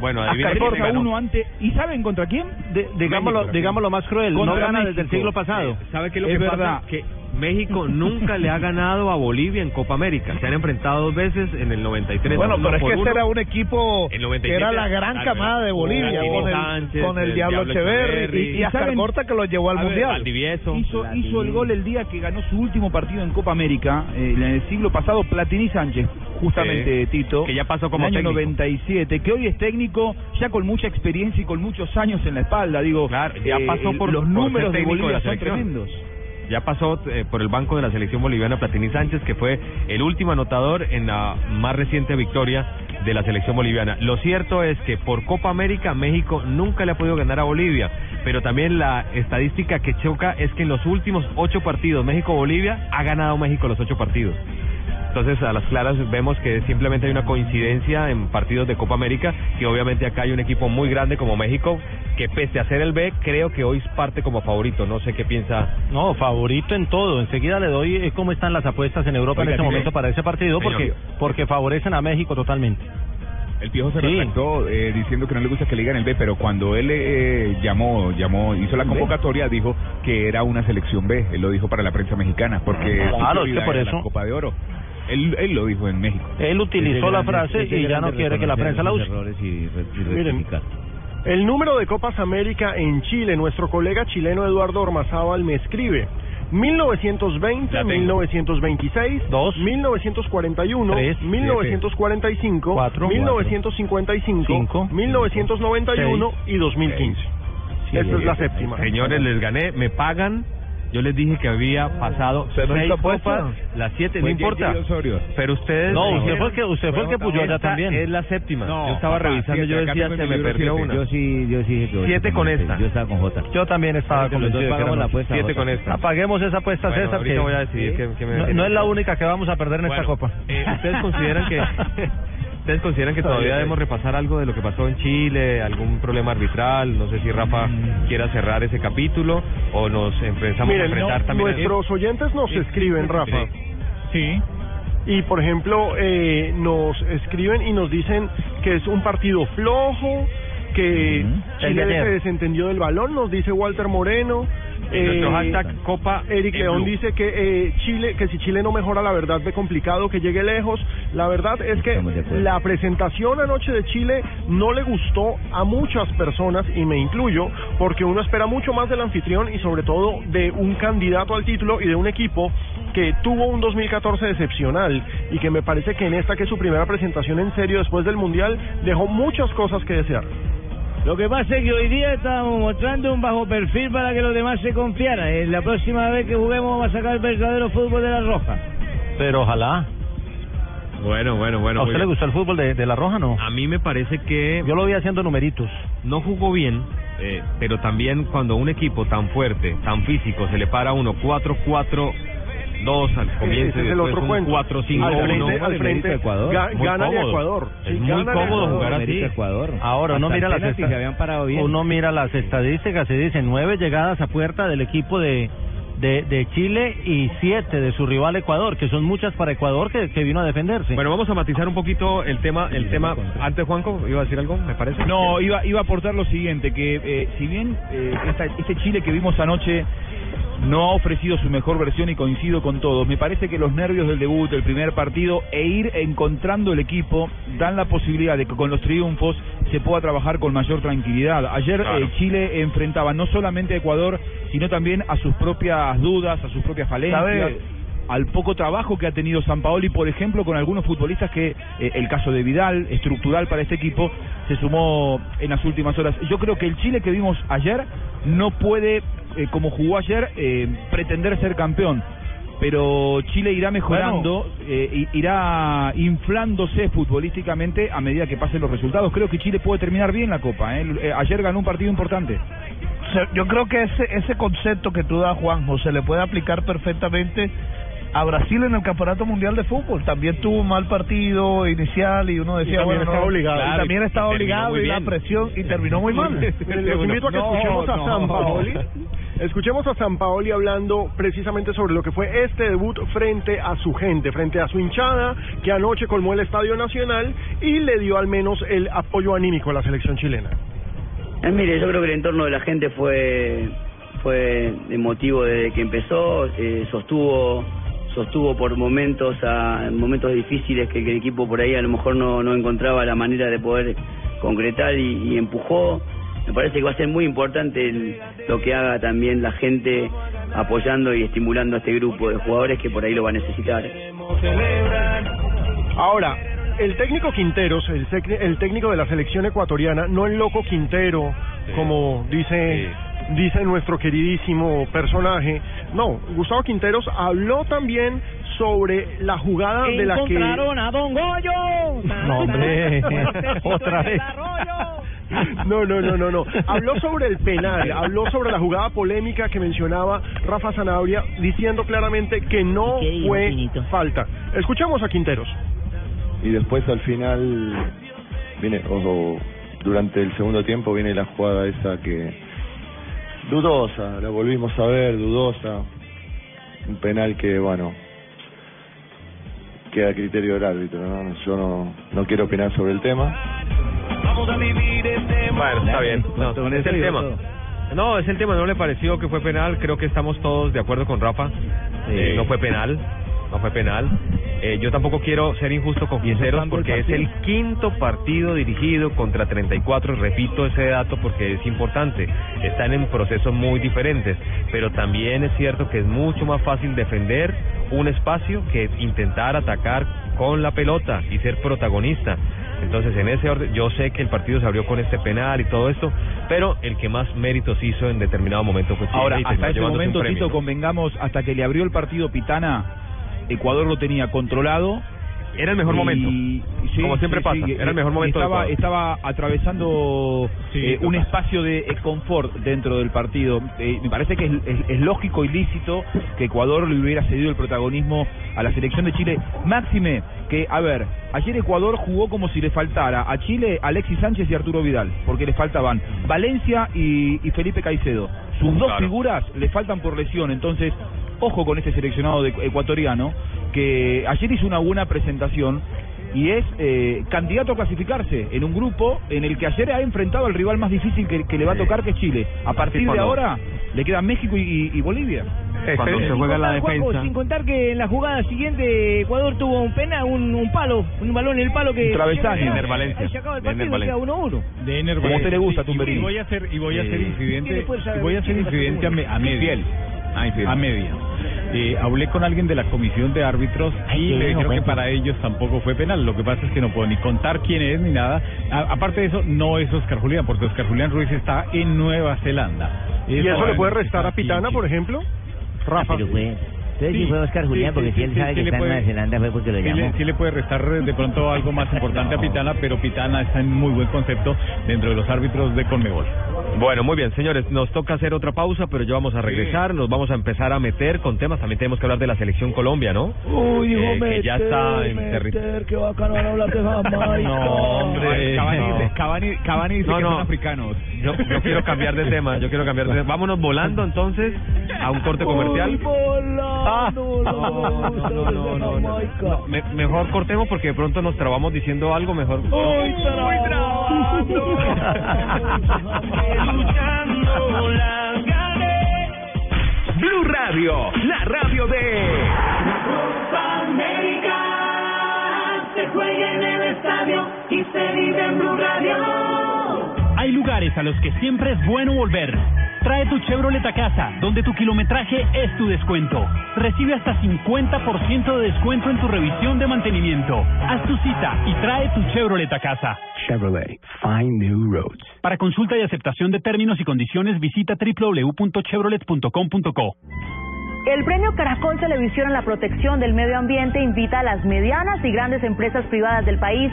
Bueno, quién corta ganó. uno ante ¿Y saben contra quién? De- digámoslo, México. digámoslo más cruel, no gana desde el siglo pasado. ¿Sabe qué es lo Es que verdad. pasa? Que México nunca le ha ganado a Bolivia en Copa América. Se han enfrentado dos veces en el 93. Bueno, pero es que ese era un equipo El que 97, era la gran claro, camada de Bolivia, con el, Sánchez, con el el Diablo Diablo Echeverri y, y ¿Saben? Corta que lo llevó al ver, Mundial. Hizo, hizo el gol el día que ganó su último partido en Copa América, eh, en el siglo pasado, Platini Sánchez, justamente Sí, Tito. que ya pasó como en el año técnico. 97, que hoy es técnico, ya con mucha experiencia y con muchos años en la espalda. Digo, Claro, ya eh, pasó por- los por ser números de Bolivia son tremendos. Ya pasó eh, por el banco de la selección boliviana Platini Sánchez, que fue el último anotador en la más reciente victoria de la selección boliviana. Lo cierto es que por Copa América México nunca le ha podido ganar a Bolivia, pero también la estadística que choca es que en los últimos ocho partidos México-Bolivia ha ganado México los ocho partidos. Entonces, a las claras vemos que simplemente hay una coincidencia en partidos de Copa América, que obviamente acá hay un equipo muy grande como México, que pese a ser el B, creo que hoy parte como favorito. No sé qué piensa. No, favorito en todo. Enseguida le doy eh, cómo están las apuestas en Europa Oiga, en este mire. momento para ese partido, Señor. porque porque favorecen a México totalmente. El Piojo se Sí. retractó eh, diciendo que no le gusta que le digan el B, pero cuando él eh, llamó, llamó, hizo la convocatoria, dijo que era una selección B. Él lo dijo para la prensa mexicana, porque Claro, es que por eso- la Copa de Oro. Él, él lo dijo en México. Él utilizó la frase y ya no quiere que la prensa la use. Miren, el número de Copas América en Chile, nuestro colega chileno Eduardo Ormazábal me escribe. 1920, 1926, 1941, Tres, 1945, cuatro, 1955, cinco, 1991 y 2015. Esta es la séptima. Señores, les gané, me pagan. Yo les dije que había pasado ¿Se no seis hizo apuesta? copas, las siete, no Fue importa. Osorio. Pero ustedes. No, usted fue el que usted fue el que puyó allá Esta también. Es la séptima. No, yo estaba papá, revisando, siete, yo acá decía, tengo en se me libro perdió siete. una. Yo sí, yo sí dije que Siete con esta. Yo estaba con J. Yo también estaba los dos convencido de que pagamos éramos la apuesta, Siete Jota. con esta. Apaguemos esa apuesta, Bueno, César, ahorita que voy a decidir qué- qué me- no, no es la única que vamos a perder en esta Bueno, copa. eh, ¿Ustedes consideran que ustedes consideran que todavía debemos repasar algo de lo que pasó en Chile, algún problema arbitral? No sé si Rafa quiera cerrar ese capítulo o nos empezamos a Miren, enfrentar no, también. nuestros oyentes nos escriben, Rafa. Sí. Y por ejemplo, eh, nos escriben y nos dicen que es un partido flojo, que de Chile se desentendió del balón, nos dice Walter Moreno. Eh, Nuestro hashtag Copa Eric León Blue. dice que eh, Chile, que si Chile no mejora la verdad ve complicado que llegue lejos. La verdad es que la presentación anoche de Chile no le gustó a muchas personas y me incluyo porque uno espera mucho más del anfitrión y sobre todo de un candidato al título y de un equipo que tuvo un 2014 excepcional y que me parece que en esta que es su primera presentación en serio después del mundial dejó muchas cosas que desear. Lo que pasa es que hoy día estamos mostrando un bajo perfil para que los demás se confiaran. En la próxima vez que juguemos vamos a sacar el verdadero fútbol de la roja. Pero ojalá. Bueno, bueno, bueno. ¿A usted le gustó el fútbol de, de la Roja, no? A mí me parece que Yo lo vi haciendo numeritos. no jugó bien, eh, pero también cuando un equipo tan fuerte, tan físico, se le para a uno 4-4-2 al comienzo y es el después otro un cuento. 4-5-1. al frente, al frente Ecuador. gana. Ecuador. Es muy cómodo jugar así. América, Ecuador. Ahora uno mira las se habían parado bien. uno mira las estadísticas y dice nueve llegadas a puerta del equipo de, de, de Chile y siete de su rival Ecuador, que son muchas para Ecuador que, que vino a defenderse. Bueno, vamos a matizar un poquito el tema. El tema antes, Juanco, iba a decir algo, me parece. No, iba, iba a aportar lo siguiente, que eh, si bien eh, esta- este Chile que vimos anoche no ha ofrecido su mejor versión y coincido con todos, me parece que los nervios del debut, del primer partido e ir encontrando el equipo dan la posibilidad de que con los triunfos se pueda trabajar con mayor tranquilidad. Ayer Claro. eh, Chile enfrentaba no solamente a Ecuador, sino también a sus propias dudas, a sus propias falencias. ¿Sabe? Al poco trabajo que ha tenido San Paoli, por ejemplo, con algunos futbolistas que, eh, el caso de Vidal, estructural para este equipo, se sumó en las últimas horas. Yo creo que el Chile que vimos ayer no puede, eh, como jugó ayer, eh, pretender ser campeón. Pero Chile irá mejorando, eh, irá inflándose futbolísticamente a medida que pasen los resultados. Creo que Chile puede terminar bien la Copa. Ayer ganó un partido importante. Yo creo que ese ese concepto que tú das, Juanjo, se le puede aplicar perfectamente a Brasil en el Campeonato Mundial de Fútbol. También tuvo un mal partido inicial y uno decía, también bueno, estaba no, obligado. y también y estaba obligado y la presión y terminó muy mal. Miren, Los invito a que No, escuchemos a no. San Paoli. Escuchemos a San Paoli hablando precisamente sobre lo que fue este debut frente a su gente, frente a su hinchada, que anoche colmó el Estadio Nacional y le dio al menos el apoyo anímico a la selección chilena. Eh, mire, yo creo que el entorno de la gente fue fue emotivo desde que empezó, eh, sostuvo sostuvo por momentos a momentos difíciles que, que el equipo por ahí a lo mejor no, no encontraba la manera de poder concretar y, y empujó. Me parece que va a ser muy importante el- lo que haga también la gente apoyando y estimulando a este grupo de jugadores que por ahí lo va a necesitar. Ahora, el técnico Quinteros, el, el técnico de la selección ecuatoriana, no el loco Quintero, como dice dice nuestro queridísimo personaje. No, Gustavo Quinteros habló también sobre la jugada de la que Encontraron a Don Goyo. No, hombre, otra vez. No, no, no, no, no. Habló sobre el penal, habló sobre la jugada polémica que mencionaba Rafa Zanabria, diciendo claramente que no ¿Y qué dijo, fue falta. Escuchemos a Quinteros. y después al final viene o, o durante el segundo tiempo viene la jugada esa que dudosa la volvimos a ver dudosa un penal que bueno queda a criterio del árbitro ¿no? yo no no quiero opinar sobre el tema Vamos a vivir este Bueno, está bien. No, es el tema. No, es el tema. No le pareció que fue penal. Creo que estamos todos de acuerdo con Rafa. Eh, no fue penal. No fue penal. Eh, yo tampoco quiero ser injusto con Quinteros porque es el quinto partido dirigido contra 34. Repito ese dato porque es importante. Están en procesos muy diferentes. Pero también es cierto que es mucho más fácil defender un espacio que intentar atacar con la pelota y ser protagonista. Entonces, en ese orden, yo sé que el partido se abrió con este penal y todo esto, pero el que más méritos hizo en determinado momento fue Chile Ahora, hasta ese momento. Tito, convengamos, hasta que le abrió el partido Pitana, Ecuador lo tenía controlado. Era el mejor Y- momento. sí, Como siempre sí, pasa, sí, era el mejor momento Estaba, atravesando eh, un espacio de eh, confort dentro del partido. Eh, me parece que es, es- es lógico y lícito que Ecuador le hubiera cedido el protagonismo a la selección de Chile. Máxime, que, a ver, ayer Ecuador jugó como si le faltara a Chile Alexis Sánchez y Arturo Vidal, porque le faltaban Valencia y, y Felipe Caicedo. Sus dos figuras le faltan por lesión, entonces ojo con este seleccionado de- ecuatoriano que ayer hizo una buena presentación y es eh, candidato a clasificarse en un grupo en el que ayer ha enfrentado al rival más difícil que, que le va a tocar que es Chile. A partir de ahora le quedan México y, y- y Bolivia. Cuando se juega la Juanjo, defensa. sin contar que en la jugada siguiente Ecuador tuvo un pena, un, un palo, un balón en el palo que... Un travesaño. Ahí Ener Valencia. se acaba el De partido y queda Valencia. 1-1. de Ener a usted le gusta, y- y, Tumberini. voy a hacer y voy a ser Eh, incidente ¿quién puede saber y voy a ser incidente a, me- a Infiel. Ah, a media Eh, hablé con alguien de la comisión de árbitros y bueno, dijeron que para ellos tampoco fue penal. Lo que pasa es que no puedo ni contar quién es ni nada. A- aparte de eso, no es Oscar Julián, porque Oscar Julián Ruiz está en Nueva Zelanda. ¿Y eso le puede restar a Pitana, por ejemplo? Rafa. Pero fue, entonces sí, Sí, fue Oscar Julián, sí, porque sí, si él sabe sí que está en puede- Nueva Zelanda fue porque lo llamó. le, sí le puede restar de pronto algo más importante a Pitana, pero Pitana está en muy buen concepto dentro de los árbitros de Conmebol. Bueno, muy bien, señores, nos toca hacer otra pausa, pero ya vamos a regresar, nos vamos a empezar a meter con temas, también tenemos que hablar de la selección Colombia, ¿no? Uy, hijo, Eh, que ya está en meter, territorio. meter, qué bacano van a hablar de Jamaica. No, hombre, Cavani, no. Cavani, Cavani dice No, que no. son africanos. Yo, yo quiero cambiar de tema, yo quiero cambiar de tema. Vámonos volando entonces a un corte comercial. Uy, volando, la bolsa no, no, de no, no. Jamaica. Me- mejor cortemos porque de pronto nos trabamos diciendo algo mejor. Uy, Luchando las. Blue Radio, la radio de Copa América se juega en el estadio y se vive en Blue Radio. Hay lugares a los que siempre es bueno volver. Trae tu Chevrolet a casa, donde tu kilometraje es tu descuento. Recibe hasta 50% de descuento en tu revisión de mantenimiento. Haz tu cita y trae tu Chevrolet a casa. Chevrolet, find new roads. Para consulta y aceptación de términos y condiciones, visita www.chevrolet.com.co. El premio Caracol Televisión en la protección del medio ambiente invita a las medianas y grandes empresas privadas del país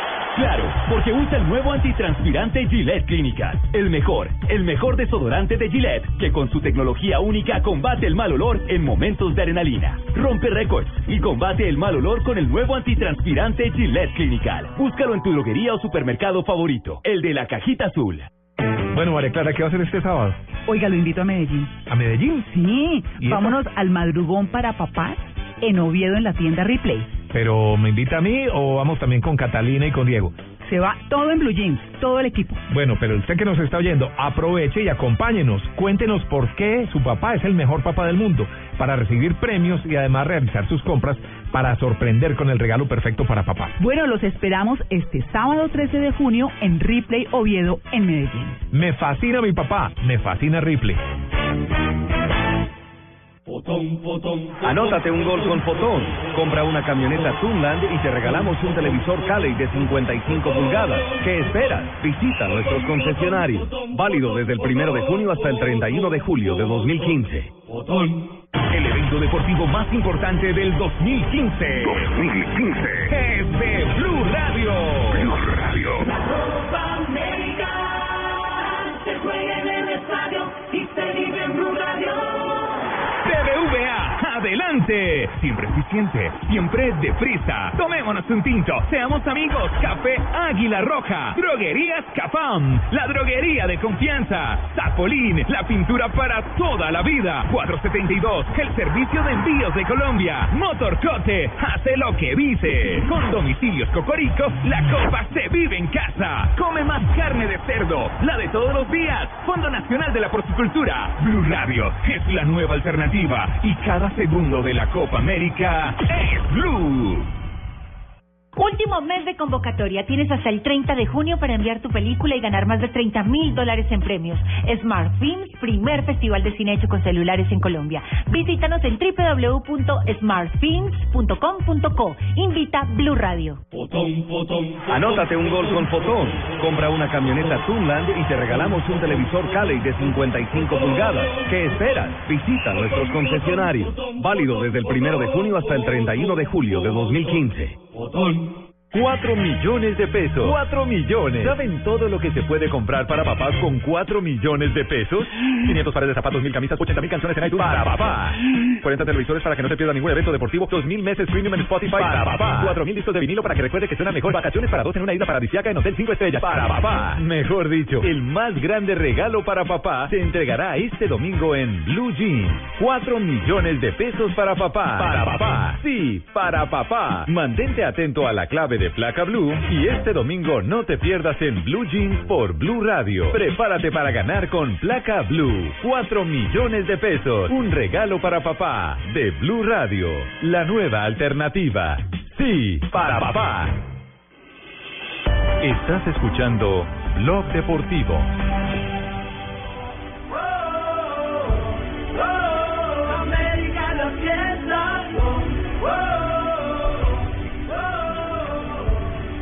Claro, porque usa el nuevo antitranspirante Gillette Clinical. El mejor, el mejor desodorante de Gillette, que con su tecnología única combate el mal olor en momentos de adrenalina. Rompe récords y combate el mal olor con el nuevo antitranspirante Gillette Clinical. Búscalo en tu droguería o supermercado favorito, el de la cajita azul. Bueno, María Clara, ¿qué va a hacer este sábado? Oiga, lo invito a Medellín. ¿A Medellín? Sí, vámonos al madrugón para papás en Oviedo en la tienda Replay. ¿Pero me invita a mí o vamos también con Catalina y con Diego? Se va todo en Blue Jeans, todo el equipo. Bueno, pero usted que nos está oyendo, aproveche y acompáñenos. Cuéntenos por qué su papá es el mejor papá del mundo para recibir premios y además realizar sus compras para sorprender con el regalo perfecto para papá. Bueno, los esperamos este sábado 13 de junio en Ripley Oviedo, en Medellín. Me fascina mi papá, me fascina Ripley. Anótate un gol con Fotón. Compra una camioneta Tunland y te regalamos un televisor Cali de 55 pulgadas. ¿Qué esperas? Visita nuestros concesionarios. Válido desde el primero de junio hasta el 31 de julio de 2015. El evento deportivo más importante del 2015. 2015. Es de Blue Radio. Blue Radio. Copa América se juega en el estadio y se vive en Blue Radio. Adelante. Siempre eficiente, siempre deprisa. Tomémonos un tinto, seamos amigos. Café Águila Roja. Droguerías Capam, la droguería de confianza. Zapolín, la pintura para toda la vida. 472, el servicio de envíos de Colombia. Motorcote, hace lo que dice. Con domicilios Cocorico, la copa se vive en casa. Come más carne de cerdo, la de todos los días. Fondo Nacional de la Porcicultura. Blue Radio es la nueva alternativa y cada segundo de la Copa América es Blue. Último mes de convocatoria. Tienes hasta el 30 de junio para enviar tu película y ganar más de 30 mil dólares en premios. Smart Films, primer festival de cine hecho con celulares en Colombia. Visítanos en www.smartfilms.com.co. Invita Blue Radio. Anótate un gol con Fotón. Compra una camioneta Tunland y te regalamos un televisor Cali de 55 pulgadas. ¿Qué esperas? Visita nuestros concesionarios. Válido desde el primero de junio hasta el 31 de julio de 2015. 我蹲4 millones de pesos. 4 millones. ¿Saben todo lo que se puede comprar para papás con 4 millones de pesos? 500 pares de zapatos, 1000 camisas, 80 mil canciones en iTunes para papá. 40 televisores para que no se pierda ningún evento deportivo. 2000 meses premium en Spotify para papá. 4000 discos de vinilo para que recuerde que suena mejor. Vacaciones para dos en una isla paradisíaca en Hotel 5 Estrellas para papá. Mejor dicho, el más grande regalo para papá se entregará este domingo en Blue Jeans. 4 millones de pesos para papá. Para papá. Sí, para papá. Mantente atento a la clave de placa Blue y este domingo no te pierdas en Blue Jeans por Blue Radio. Prepárate para ganar con placa Blue. 4 millones de pesos. Un regalo para papá de Blue Radio. La nueva alternativa. Sí, para papá. Estás escuchando Blog Deportivo. La fiesta.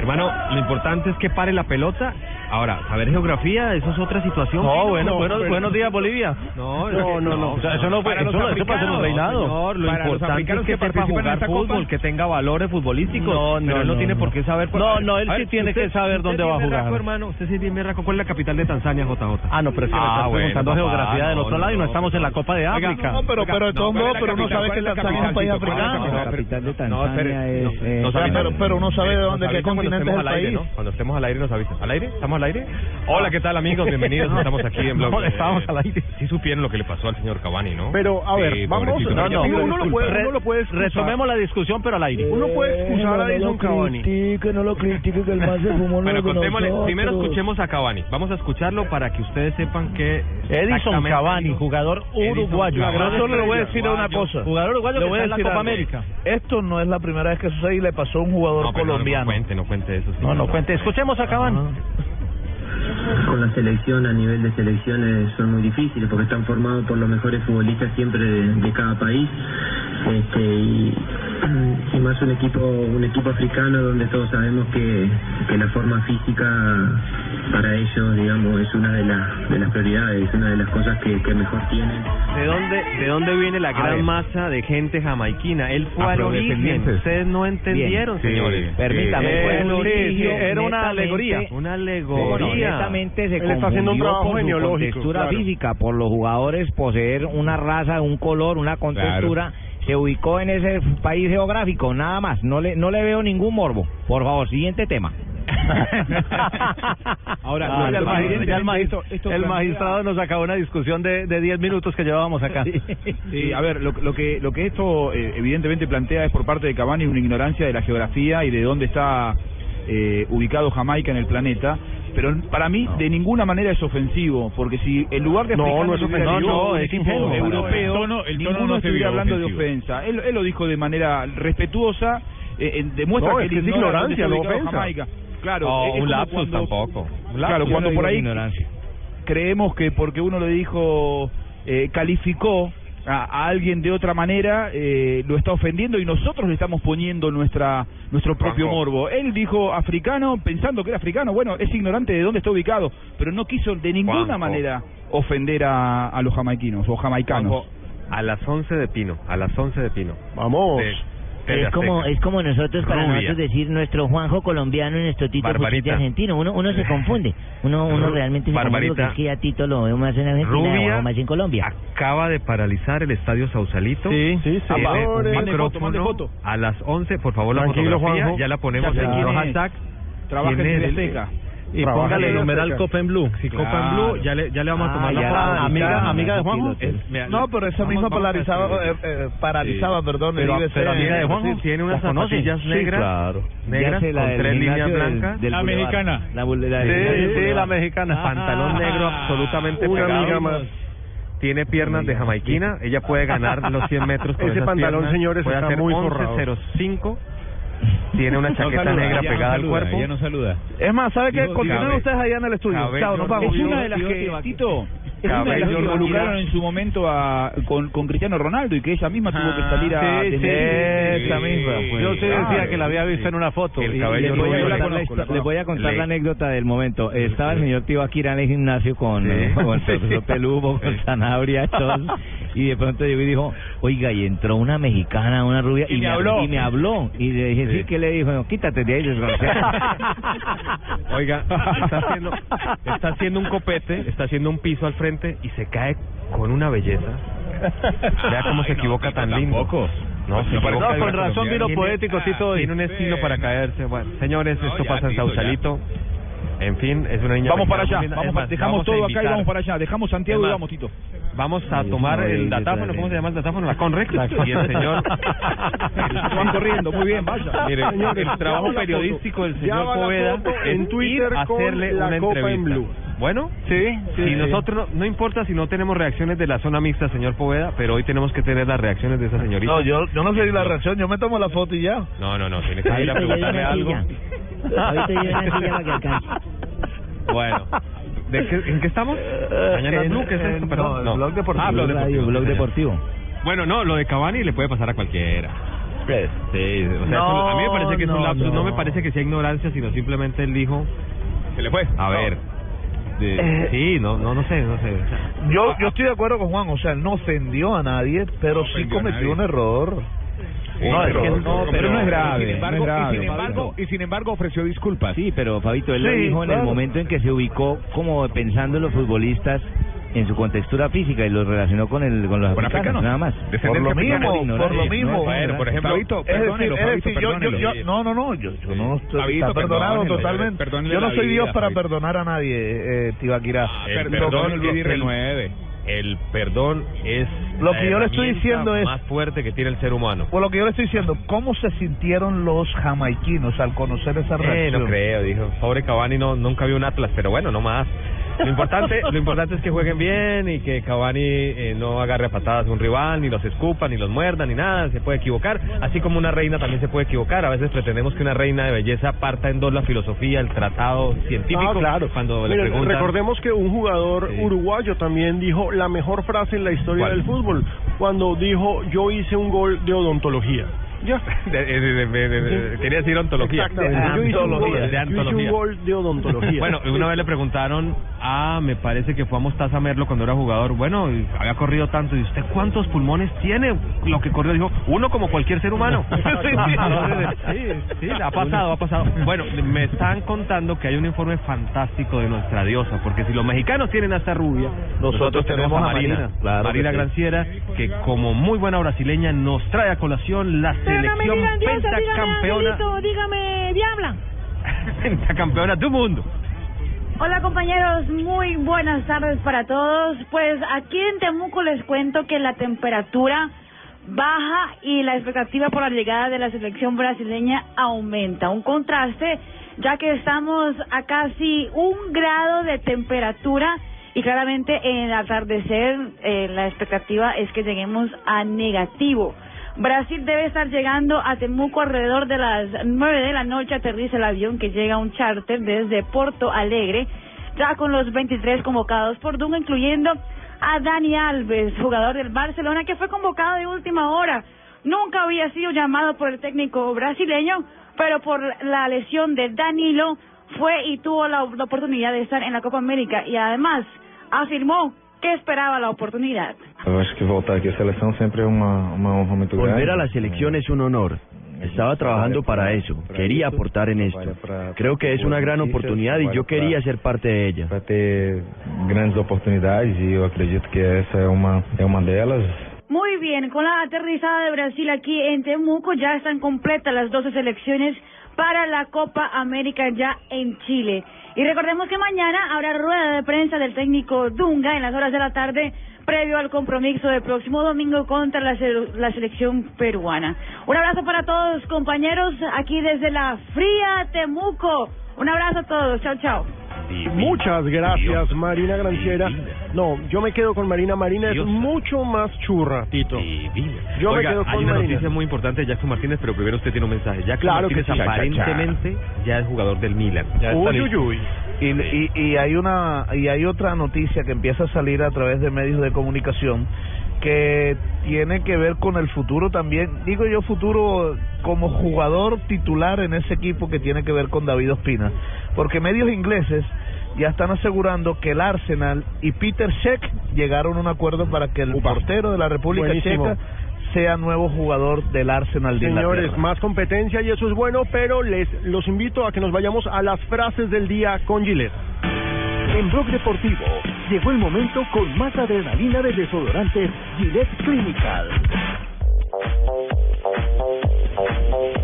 Hermano, lo importante es que pare la pelota. Ahora, saber geografía, eso es otra situación. No, bueno, buenos- buenos días, Bolivia. No, No, no, no. O sea, eso no fue- eso no- eso pasa en reinado. señor, lo Para importante es que que sepa participan en jugar esta fútbol, copa. que tenga valores futbolísticos. No, no, pero él no, no, tiene no. por qué saber. No, no, él sí tiene que saber dónde es va a jugar. berraco, hermano. Usted sí es bien berraco. ¿Cuál es la capital de Tanzania, JJ? Ah, no, pero es que me Ah, estás bueno, preguntando geografía del no, otro no, lado y no no, estamos en la Copa de África. no, pero- pero de todos modos, pero uno sabe que Tanzania es un país africano. La capital de No, no, no sabe, pero, pero uno sabe de dónde, qué continente es el país. ¿no? Cuando estemos al aire nos avisan. ¿Al aire? ¿Estamos al aire? Hola, ¿qué tal, amigos? Bienvenidos. Estamos aquí en Blog. No, estamos al aire. Sí supieron lo que le pasó al señor Cavani, ¿no? Pero, a ver, Sí, vamos- pobrecito, no, no, uno lo puede- uno lo puede excusar. Retomemos la discusión, pero al aire. Uno puede excusar a Edison Cavani. critique, no lo critique, que el man se fumó Bueno, contémosle, nosotros. primero escuchemos a Cavani. Vamos a escucharlo para que ustedes sepan que Edison Cavani, jugador uruguayo. Yo solo le voy a decir una cosa. Jugador uruguayo Le que voy a está en la decir Copa. América. Esto no es la primera vez que sucede y le pasó a un jugador No, pero no, colombiano. No, cuente, no cuente eso. No, no, cuente. Escuchemos a Cavani. Con la selección a nivel de selecciones son muy difíciles porque están formados por los mejores futbolistas siempre de, cada país. Este, y, y más un equipo un equipo africano donde todos sabemos que, que la forma física para ellos digamos es una de las de las prioridades es una de las cosas que, que mejor tienen ¿De dónde, ¿De dónde viene la gran masa de gente jamaiquina? Él fue al origen. Ustedes no entendieron, Bien, sí, señores. permítame, fue el sí, origen, sí, era una alegoría. Una alegoría. Bueno, honestamente se Él está haciendo un trabajo por su genealógico, claro. física, por los jugadores poseer una raza, un color, una contextura. Se ubicó en ese país geográfico, nada más. No le, no le veo ningún morbo. Por favor, siguiente tema. Ahora, Ah, el, no, el magis- esto- esto el magistrado nos acabó una discusión de, de 10 minutos que llevábamos acá. Sí, a ver, lo, lo que lo que esto eh, evidentemente plantea es por parte de Cavani una ignorancia de la geografía y de dónde está eh, ubicado Jamaica en el planeta. Pero para mí de ninguna manera es ofensivo, porque si en lugar de No, no es ofensivo, no, es ingenuo. europeo, El tono- el tono ninguno no se hablando ofensivo. de ofensa. Él, él lo dijo de manera respetuosa, eh, eh, demuestra No, que es que es ignorancia, no ubicado ofensa. Jamaica. Claro, un lapsus cuando- tampoco. Un Claro, lapsus. cuando por ahí ignorancia. creemos que porque uno le dijo, eh, calificó a, a alguien de otra manera, eh, lo está ofendiendo y nosotros le estamos poniendo nuestra nuestro propio morbo. Él dijo africano pensando que era africano, bueno, es ignorante de dónde está ubicado, pero no quiso de ninguna Juanjo. manera ofender a, a los jamaiquinos o jamaicanos. Juanjo, a las 11 de Pino, a las 11 de Pino. Vamos. Es como, es como nosotros para Rubia. nosotros decir nuestro Juanjo colombiano y nuestro Tito. Fuchite argentino. Uno, uno se confunde. Uno, uno realmente se confunde porque es que ya Tito lo veo más en Argentina Rubia. o más en Colombia. Acaba de paralizar el estadio Sausalito. Sí, sí, sí. Mande foto, micrófono mande foto. a las 11. Por favor, la Tranquilo, fotografía. Juanjo. Ya la ponemos Ya sé en es. hashtags. Trabaja en Azteca. Y Trabaja póngale en el numeral Azteca. Copa en Blue. Si Copa Claro. en Blue, ya le, ya le vamos a tomar Ah, la ah, amiga, amiga de Juanjo. No, pero esa misma polarizaba, eh, eh, paralizaba, Sí. perdón, Pero- el IBC. pero amiga de Juanjo, Sí. tiene unas zapatillas Sí, negras, claro. negras con tres líneas blancas. La mexicana. La, Sí, sí, la mexicana. Pantalón negro absolutamente Una pegado. amiga más. Tiene piernas de jamaiquina. Ella puede ganar los 100 metros con Ese esas pantalón, piernas. señores, puede está hacer muy forrado. 11.05. Tiene una chaqueta saluda, negra no pegada al cuerpo. ella no saluda. Es más, ¿sabe qué? Continúen ustedes allá en el estudio. cabello Chao, nos vamos. Es una de las que, Tito, es una de las que involucraron en su momento a, con, con Cristiano Ronaldo y que ella misma tuvo que salir a... sí, sí, Esa misma, pues. Yo sí decía que la había visto en una foto. El Y- cabello Les voy, a contar la la histo- conozco, les voy a contar Le- la anécdota del momento. Estaba el señor Tibaquira en el gimnasio con, Sí. con el profesor Pelubo, con Sanabria todos. Y de pronto llegó y dijo, oiga, y entró una mexicana, una rubia, Y me hab- habló. Y me habló. Y le dije, sí, Sí. ¿qué le dijo? No, Quítate de ahí, desgraciado. Oiga, está haciendo, está haciendo un copete, está haciendo un piso al frente y se cae con una belleza. Vea cómo se Ay, equivoca tan lindo. tampoco. No, se No, equivoca No, con razón vino poético, Tito. Tiene un estilo para caerse. Bueno, señores, esto pasa en. Sausalito. En fin, es una niña Vamos para allá, vamos más, dejamos vamos todo acá y vamos para allá. Dejamos Santiago Es y más, vamos, Tito. Vamos a tomar el datáfono, ¿cómo se llama el datáfono? La Conrex. Y el señor... Van corriendo, muy bien, vaya. Mire, el trabajo periodístico del señor Poveda en Twitter a con hacerle la una Copa en entrevista. Blue. Bueno, Sí, sí. y sí. nosotros, no, no importa si no tenemos reacciones de la zona mixta, señor Poveda, pero hoy tenemos que tener las reacciones de esa señorita. No, yo, yo no sé la reacción, yo me tomo la foto y ya. No, no, no, tiene que ir a una algo. silla. Ahorita yo una silla para que alcance. Bueno, ¿de qué, ¿en qué estamos? Mañana en- Blue, ¿qué es esto? Perdón. no, el blog deportivo. Ah, blog Radio, deportivo. blog señor. deportivo. Bueno, no, lo de Cavani le puede pasar a cualquiera. Sí, o sea, No, eso- a mí me parece que es un no, lapsus, no. no. me parece que sea ignorancia, sino simplemente él dijo, Se le fue. a ver, de- Eh. sí, no, no, no sé, no sé. o sea, Yo, yo estoy de acuerdo con Juan, o sea, él no ofendió a nadie, pero sí ofendió a cometió un error. No, es que- no, pero no es Sin grave, embargo, no es grave, y sin embargo, y sin embargo ofreció disculpas. Sí, pero Fabito, él lo Sí, dijo en el momento en que se ubicó como pensando en los futbolistas en su contextura física y lo relacionó con el con los africanos, africanos. nada más. Por lo mismo, por lo mismo. Bueno, por ejemplo, Fabito, Es decir, Fabito, yo, yo, yo- no, no, no, yo, yo no estoy Fabito, está perdonado totalmente. Yo no soy Dios vida, para Fabito. perdonar a nadie, eh, Tibaquirá. Ah, El per- perdón Vivi el- renueve. el perdón es Lo la que yo le estoy diciendo es- más fuerte que tiene el ser humano. Por lo que yo le estoy diciendo, ¿cómo se sintieron los jamaiquinos al conocer esa Eh, reacción? no creo, dijo. Pobre Cavani no, nunca vio un Atlas, pero bueno, no más. Lo importante, lo importante es que jueguen bien y que Cavani eh, no agarre a patadas a un rival, ni los escupa, ni los muerda, ni nada. Se puede equivocar, así como una reina también se puede equivocar. A veces pretendemos que una reina de belleza parta en dos la filosofía, el tratado científico. Ah, claro. Cuando le preguntan. recordemos que un jugador Sí. uruguayo también dijo la mejor frase en la historia ¿Cuál? del fútbol, cuando dijo yo hice un gol de odontología. Ya. De- de- de- de- de- de- quería decir ontología. Yo De yo antología. de odontología. Bueno, una vez le preguntaron, ah, me parece que fue a Mostaza Merlo cuando era jugador. Bueno, y había corrido tanto. ¿Y usted cuántos pulmones tiene? Lo que corrió, dijo, uno como cualquier ser humano. sí, sí, ha pasado, ha pasado. Bueno, me están contando que hay un informe fantástico de nuestra diosa, porque si los mexicanos tienen a esta rubia, nosotros, tenemos a Marina, claro que Marina sí. Granciera, que como muy buena brasileña nos trae a colación la Pero no me selección digan diosa, dígame pentacampeona, dígame diabla. pentacampeona del mundo. Hola compañeros, muy buenas tardes para todos. Pues aquí en Temuco les cuento que la temperatura baja y la expectativa por la llegada de la selección brasileña aumenta. Un contraste ya que estamos a casi un grado de temperatura y claramente en el atardecer eh, la expectativa es que lleguemos a negativo. Brasil debe estar llegando a Temuco alrededor de las nueve de la noche. Aterriza el avión que llega a un charter desde Porto Alegre, ya con los 23 convocados por Dunga, incluyendo a Dani Alves, jugador del Barcelona, que fue convocado de última hora. Nunca había sido llamado por el técnico brasileño, pero por la lesión de Danilo fue y tuvo la oportunidad de estar en la Copa América y además afirmó que esperaba la oportunidad. Acho que voltar aqui à seleção sempre é uma, uma honra grande. Volver a la selección es un honor. Estaba trabajando para eso, quería aportar en esto. Creo que es una gran oportunidad y yo quería ser parte de ella. Para ter grandes oportunidades e eu acredito que essa é uma, é uma delas. Muy bien, con la aterrizada de Brasil aquí en Temuco ya están completas las 12 selecciones para la Copa América ya en Chile. Y recordemos que mañana habrá rueda de prensa del técnico Dunga en las horas de la tarde previo al compromiso del próximo domingo contra la, se- la selección peruana. Un abrazo para todos compañeros aquí desde la fría Temuco. Un abrazo a todos. Chao, chao. Muchas gracias, Marina Granciera. No, yo me quedo con Marina. Marina es mucho más churra, Tito. Yo Oiga, me quedo hay con una Marina. noticia muy importante de Jackson Martínez, pero primero usted tiene un mensaje. Jackson Claro que Martínez sí. aparentemente ya es jugador del Milan. Uy, uy, uy. Y, y, y hay una y hay otra noticia que empieza a salir a través de medios de comunicación que tiene que ver con el futuro también, digo yo futuro como jugador titular en ese equipo que tiene que ver con David Ospina, porque medios ingleses ya están asegurando que el Arsenal y Peter Cech llegaron a un acuerdo para que el portero de la República Buenísimo. Checa sea nuevo jugador del Arsenal de Señores, Inglaterra. más competencia y eso es bueno, pero les los invito a que nos vayamos a las frases del día con Gillette. En Blog Deportivo llegó el momento con más adrenalina de desodorantes Gillette Clinical.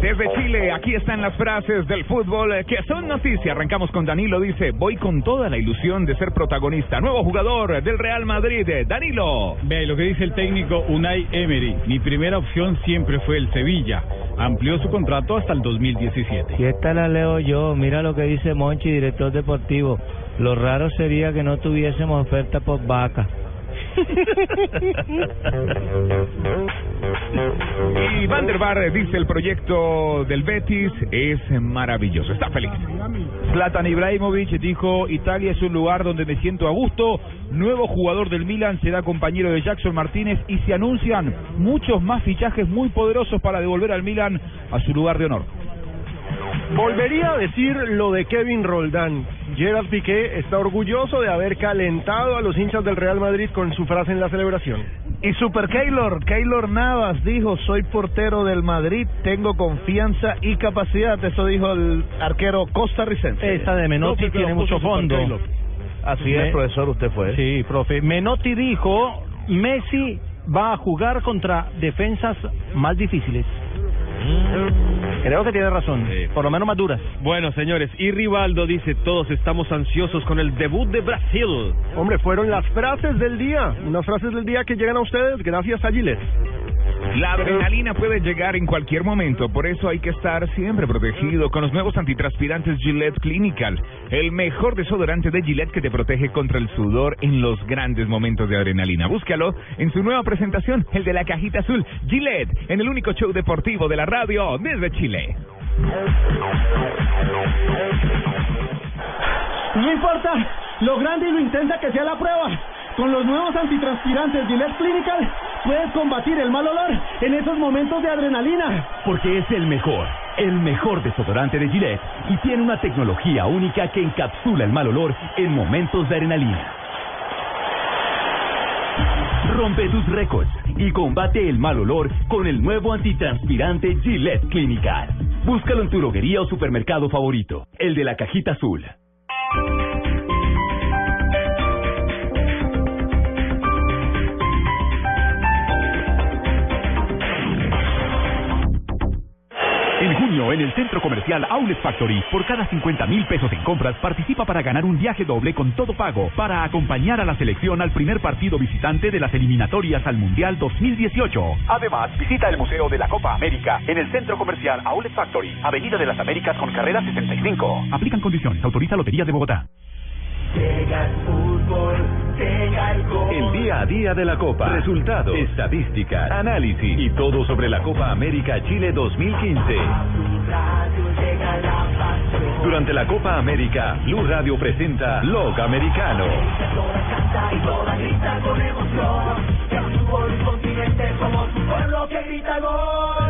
Desde Chile, aquí están las frases del fútbol eh, que son noticia. Arrancamos con Danilo, dice, voy con toda la ilusión de ser protagonista. Nuevo jugador del Real Madrid, eh, Danilo. Vea, y lo que dice el técnico Unai Emery, mi primera opción siempre fue el Sevilla. Amplió su contrato hasta el 2017. Si esta la leo yo, mira lo que dice Monchi, director deportivo. Lo raro sería que no tuviésemos oferta por vaca. Y Van der Bar dice, el proyecto del Betis es maravilloso. Está feliz. Zlatan Ibrahimovic dijo, Italia es un lugar donde me siento a gusto, nuevo jugador del Milan será compañero de Jackson Martínez y se anuncian muchos más fichajes muy poderosos para devolver al Milan a su lugar de honor. Volvería a decir lo de Kevin Roldán. Gerard Piqué está orgulloso de haber calentado a los hinchas del Real Madrid con su frase en la celebración. Y Super Keylor, Keylor Navas dijo, soy portero del Madrid, tengo confianza y capacidad, eso dijo el arquero costarricense. Esta de Menotti tiene mucho fondo. Así es, Me- profesor, usted fue. Sí, profe. Menotti dijo, Messi va a jugar contra defensas más difíciles. Creo que tiene razón, por lo menos más duras. Bueno, señores, y Rivaldo dice, todos estamos ansiosos con el debut de Brasil. Hombre, fueron las frases del día. Unas frases del día que llegan a ustedes gracias a Gillette. La adrenalina puede llegar en cualquier momento, por eso hay que estar siempre protegido con los nuevos antitranspirantes Gillette Clinical, el mejor desodorante de Gillette que te protege contra el sudor en los grandes momentos de adrenalina. Búscalo en su nueva presentación, el de la cajita azul, Gillette, en el único show deportivo de la radio desde Chile. No importa lo grande y lo intensa que sea la prueba. Con los nuevos antitranspirantes Gillette Clinical puedes combatir el mal olor en esos momentos de adrenalina. Porque es el mejor, el mejor desodorante de Gillette y tiene una tecnología única que encapsula el mal olor en momentos de adrenalina. Rompe tus récords y combate el mal olor con el nuevo antitranspirante Gillette Clinical. Búscalo en tu droguería o supermercado favorito, el de la cajita azul. En junio, en el Centro Comercial Outlet Factory, por cada 50 mil pesos en compras, participa para ganar un viaje doble con todo pago para acompañar a la selección al primer partido visitante de las eliminatorias al Mundial 2018. Además, visita el Museo de la Copa América en el Centro Comercial Outlet Factory, Avenida de las Américas con carrera 65. Aplican condiciones. Autoriza Loterías de Bogotá. Llega el fútbol, el día a día de la Copa. Resultados, estadísticas, análisis y todo sobre la Copa América Chile 2015. Radio llega la pasión. Durante la Copa América, Blue Radio presenta Log Americano.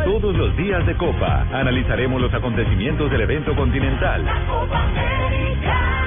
Todos los días de Copa analizaremos los acontecimientos del evento continental. Copa América.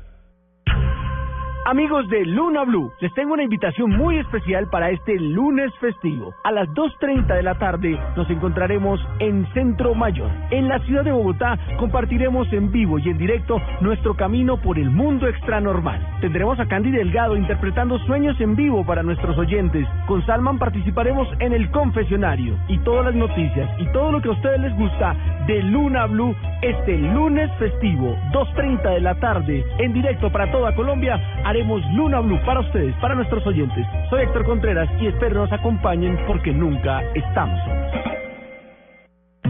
Amigos de Luna Blue, les tengo una invitación muy especial para este lunes festivo. A las 2.30 de la tarde nos encontraremos en Centro Mayor. En la ciudad de Bogotá compartiremos en vivo y en directo nuestro camino por el mundo extranormal. Tendremos a Candy Delgado interpretando sueños en vivo para nuestros oyentes. Con Salman participaremos en el confesionario y todas las noticias y todo lo que a ustedes les gusta de Luna Blue este lunes festivo, 2.30 de la tarde, en directo para toda Colombia, haremos Luna Blue para ustedes, para nuestros oyentes. Soy Héctor Contreras y espero nos acompañen porque nunca estamos.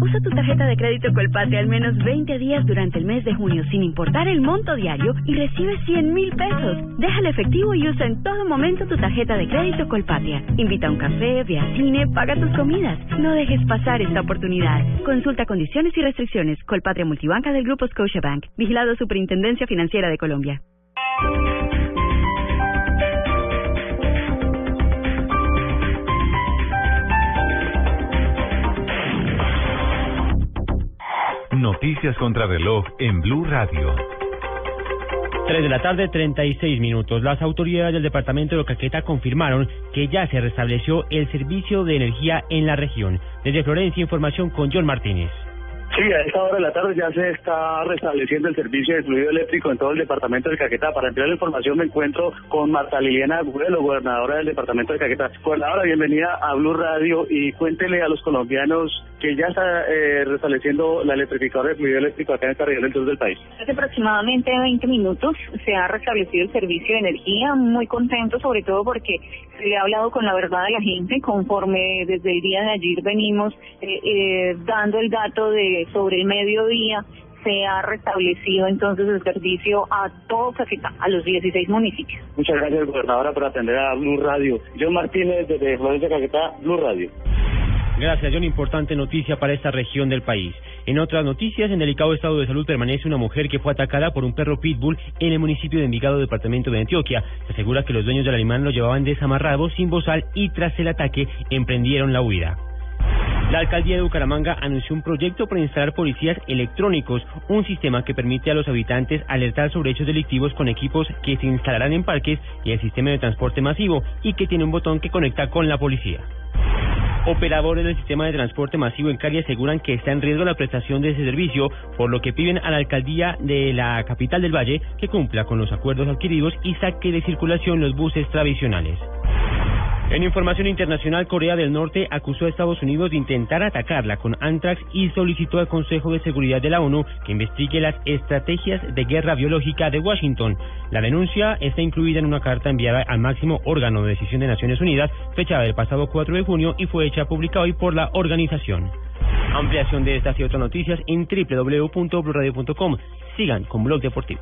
Usa tu tarjeta de crédito Colpatria al menos 20 días durante el mes de junio sin importar el monto diario y recibe 100 mil pesos. Deja el efectivo y usa en todo momento tu tarjeta de crédito Colpatria. Invita a un café, ve al cine, paga tus comidas. No dejes pasar esta oportunidad. Consulta condiciones y restricciones. Colpatria Multibanca del Grupo Scotiabank. Vigilado Superintendencia Financiera de Colombia. Noticias contra reloj en Blue Radio. 3 de la tarde, 36 minutos. Las autoridades del departamento de Caquetá confirmaron que ya se restableció el servicio de energía en la región. Desde Florencia, información con John Martínez. Sí, a esta hora de la tarde ya se está restableciendo el servicio de fluido eléctrico en todo el departamento de Caquetá. Para ampliar la información me encuentro con Marta Liliana Agudelo, gobernadora del departamento de Caquetá. Gobernadora, bienvenida a Blue Radio y cuéntele a los colombianos que ya está eh, restableciendo la electrificadora de fluido eléctrico acá en esta región del sur del país. Hace aproximadamente 20 minutos se ha restablecido el servicio de energía, muy contento sobre todo porque se ha hablado con la verdad a la gente conforme desde el día de ayer venimos eh, eh, dando el dato de sobre el mediodía se ha restablecido entonces el servicio a todo Caquetá, a los 16 municipios. Muchas gracias, gobernadora, por atender a Blue Radio. John Martínez, desde Florencia Caquetá, Blue Radio. Gracias, John. Importante noticia para esta región del país. En otras noticias, en delicado estado de salud permanece una mujer que fue atacada por un perro pitbull en el municipio de Envigado, departamento de Antioquia. Se asegura que los dueños del animal lo llevaban desamarrado, sin bozal, y tras el ataque emprendieron la huida. La alcaldía de Bucaramanga anunció un proyecto para instalar policías electrónicos, un sistema que permite a los habitantes alertar sobre hechos delictivos con equipos que se instalarán en parques y el sistema de transporte masivo y que tiene un botón que conecta con la policía. Operadores del sistema de transporte masivo en Cali aseguran que está en riesgo la prestación de ese servicio, por lo que piden a la alcaldía de la capital del Valle que cumpla con los acuerdos adquiridos y saque de circulación los buses tradicionales. En información internacional, Corea del Norte acusó a Estados Unidos de intentar atacarla con antrax y solicitó al Consejo de Seguridad de la ONU que investigue las estrategias de guerra biológica de Washington. La denuncia está incluida en una carta enviada al máximo órgano de decisión de Naciones Unidas, fechada el pasado 4 de junio y fue hecha pública hoy por la organización. Ampliación de estas y otras noticias en www.bluradio.com. Sigan con Blog Deportivo.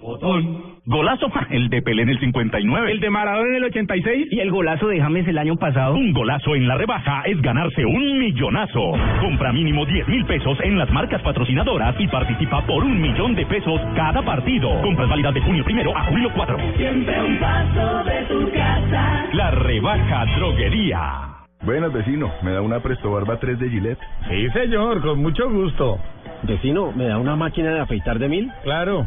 Golazo, el de Pelé en el 59. El de Maradona en el 86. Y el golazo de James el año pasado. Un golazo en la rebaja es ganarse un millonazo. Compra mínimo 10 mil pesos en las marcas patrocinadoras y participa por un millón de pesos cada partido. Compras válidas de junio primero a julio 4. Siempre un paso de tu casa. La rebaja droguería. Buenas, vecino. ¿Me da una Presto Barba 3 de Gillette? Sí, señor, con mucho gusto. Vecino, ¿me da una máquina de afeitar de mil? Claro,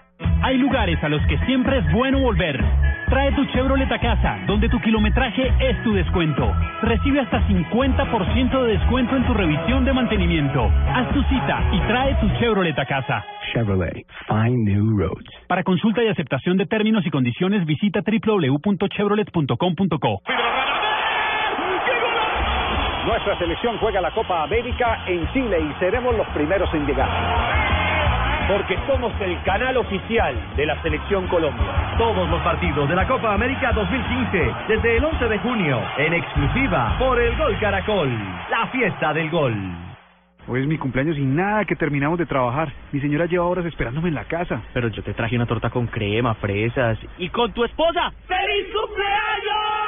Hay lugares a los que siempre es bueno volver. Trae tu Chevrolet a casa, donde tu kilometraje es tu descuento. Recibe hasta 50% de descuento en tu revisión de mantenimiento. Haz tu cita y trae tu Chevrolet a casa. Chevrolet, find new roads. Para consulta y aceptación de términos y condiciones, visita www.chevrolet.com.co. Nuestra selección juega la Copa América en Chile y seremos los primeros en llegar. Porque somos el canal oficial de la Selección Colombia. Todos los partidos de la Copa América 2015, desde el 11 de junio, en exclusiva por el Gol Caracol, la fiesta del gol. Hoy es mi cumpleaños y nada que terminamos de trabajar. Mi señora lleva horas esperándome en la casa. Pero yo te traje una torta con crema, fresas y con tu esposa. ¡Feliz cumpleaños!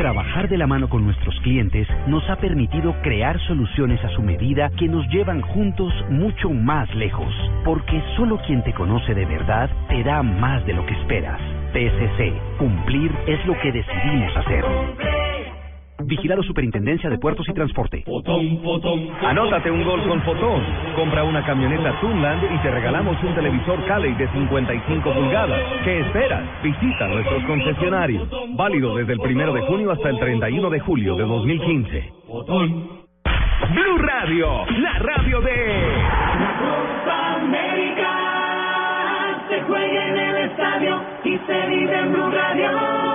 Trabajar de la mano con nuestros clientes nos ha permitido crear soluciones a su medida que nos llevan juntos mucho más lejos, porque solo quien te conoce de verdad te da más de lo que esperas. PSC, cumplir es lo que decidimos hacer. Vigilado Superintendencia de Puertos y Transporte. Anótate un gol con Fotón. Compra una camioneta Tunland y te regalamos un televisor Cali de 55 pulgadas. ¿Qué esperas? Visita nuestros concesionarios. Válido desde el primero de junio hasta el 31 de julio de 2015. Blue Radio, la radio de... Copa América se juega en el estadio y se vive en Blue Radio.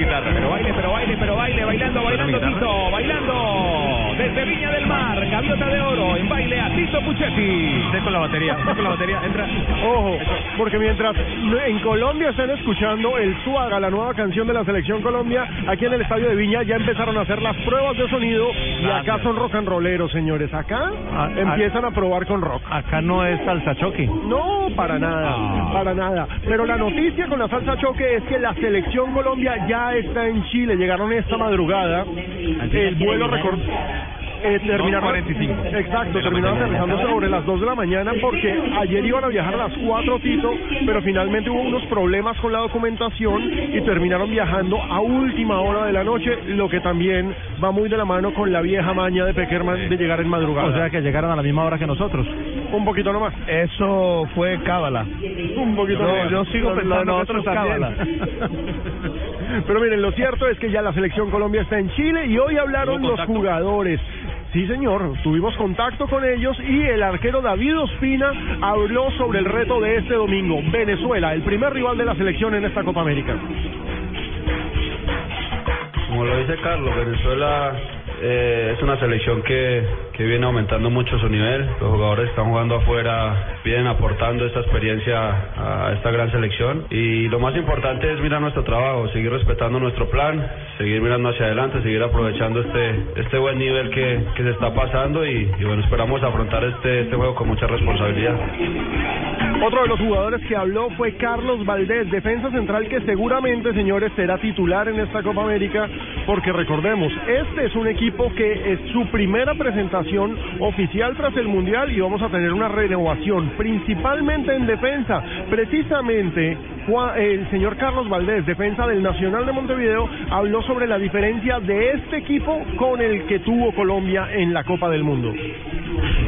Guitarra. Pero baile, pero baile, pero baile, bailando, bailando, Tito, bailando. Desde Viña del Mar, Gaviota de Oro, en baile a Tito Puchetti. Estoy con la batería, estoy con la batería. Entra. Ojo, porque mientras en Colombia están escuchando el Suaga, la nueva canción de la Selección Colombia, aquí en el Estadio de Viña ya empezaron a hacer las pruebas de sonido y acá son rock and rolleros, señores. Acá Ah, empiezan a probar con rock. Acá no es salsa choque. No, para nada, para nada. Pero la noticia con la salsa choque es que la Selección Colombia ya está en Chile. Llegaron esta madrugada. El vuelo record... Eh, terminaron, 2:45. Exacto, terminaron aterrizando sobre las 2 de la mañana porque ayer iban a viajar a las 4, Tito, pero finalmente hubo unos problemas con la documentación y terminaron viajando a última hora de la noche, lo que también va muy de la mano con la vieja maña de Peckerman de llegar en madrugada. O sea que llegaron a la misma hora que nosotros. Un poquito nomás. Eso fue cábala. Un poquito No, nomás. yo sigo pensando nosotros cábala. Pero miren, lo cierto es que ya la selección Colombia está en Chile y hoy hablaron los jugadores. Sí, señor, tuvimos contacto con ellos y el arquero David Ospina habló sobre el reto de este domingo. Venezuela, el primer rival de la selección en esta Copa América. Como lo dice Carlos, Venezuela eh, es una selección que, que viene aumentando mucho su nivel. Los jugadores están jugando afuera vienen aportando esta experiencia a esta gran selección. Y lo más importante es mirar nuestro trabajo, seguir respetando nuestro plan, seguir mirando hacia adelante, seguir aprovechando este, este buen nivel que, que se está pasando. Y, y bueno, esperamos afrontar este, este juego con mucha responsabilidad. Otro de los jugadores que habló fue Carlos Valdés, defensa central que seguramente, señores, será titular en esta Copa América, porque recordemos, este es un equipo que es su primera presentación oficial tras el Mundial y vamos a tener una renovación, principalmente en defensa. Precisamente, el señor Carlos Valdés, defensa del Nacional de Montevideo, habló sobre la diferencia de este equipo con el que tuvo Colombia en la Copa del Mundo.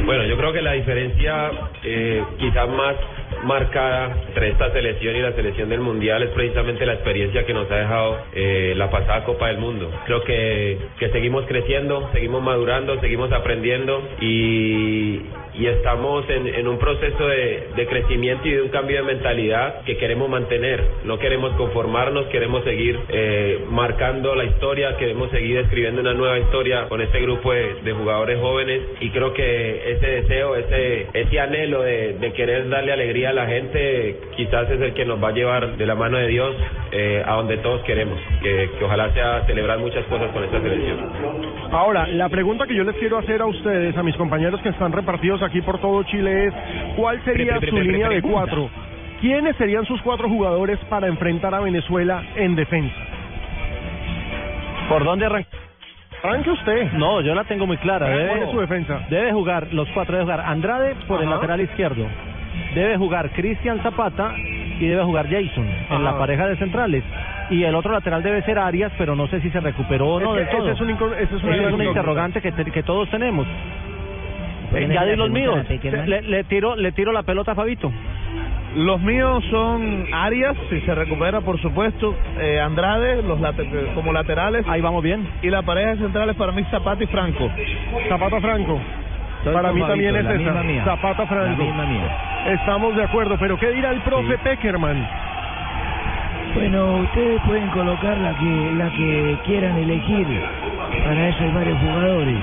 Bueno, yo creo que la diferencia eh, quizás más marcada entre esta selección y la selección del Mundial es precisamente la experiencia que nos ha dejado eh, la pasada Copa del Mundo. Creo que, que seguimos creciendo, seguimos madurando, seguimos aprendiendo y, y estamos en, en un proceso de, de crecimiento y de un cambio de mentalidad que queremos mantener. No queremos conformarnos, queremos seguir eh, marcando la historia, queremos seguir escribiendo una nueva historia con este grupo de, de jugadores jóvenes y creo que ese deseo, ese, ese anhelo de, de querer darle alegría a la gente quizás es el que nos va a llevar de la mano de Dios eh, a donde todos queremos, que, que ojalá sea celebrar muchas cosas con esta selección. Ahora, la pregunta que yo les quiero hacer a ustedes, a mis compañeros que están repartidos aquí por todo Chile, es ¿cuál sería Pre- pre- su pre- línea de cuatro? ¿quiénes serían sus cuatro jugadores para enfrentar a Venezuela en defensa? ¿Por dónde arranca? Arranque usted. No, yo la tengo muy clara. ¿Cuál Debe, es su defensa? debe jugar, los cuatro debe jugar Andrade por el Ajá. lateral izquierdo. Debe jugar Cristian Zapata y debe jugar Jason Ajá. en la pareja de centrales. Y el otro lateral debe ser Arias, pero no sé si se recuperó o no Es que todo. ese es un ese es una Ese es incógnita. interrogante que, te- que todos tenemos. Pues, ya di los míos. Le, le tiro, le tiro la pelota a Fabito. Los míos son Arias, si se recupera, por supuesto. eh, Andrade, los late- como laterales. Ahí vamos bien. Y la pareja centrales para mí, Zapata y Franco. Zapata Franco. Para mí Fabito, también es esa. mía. Zapata Franco. La misma mía. Estamos de acuerdo, pero ¿qué dirá el profe Peckerman? Bueno, ustedes pueden colocar la que la que quieran elegir. Para eso hay varios jugadores.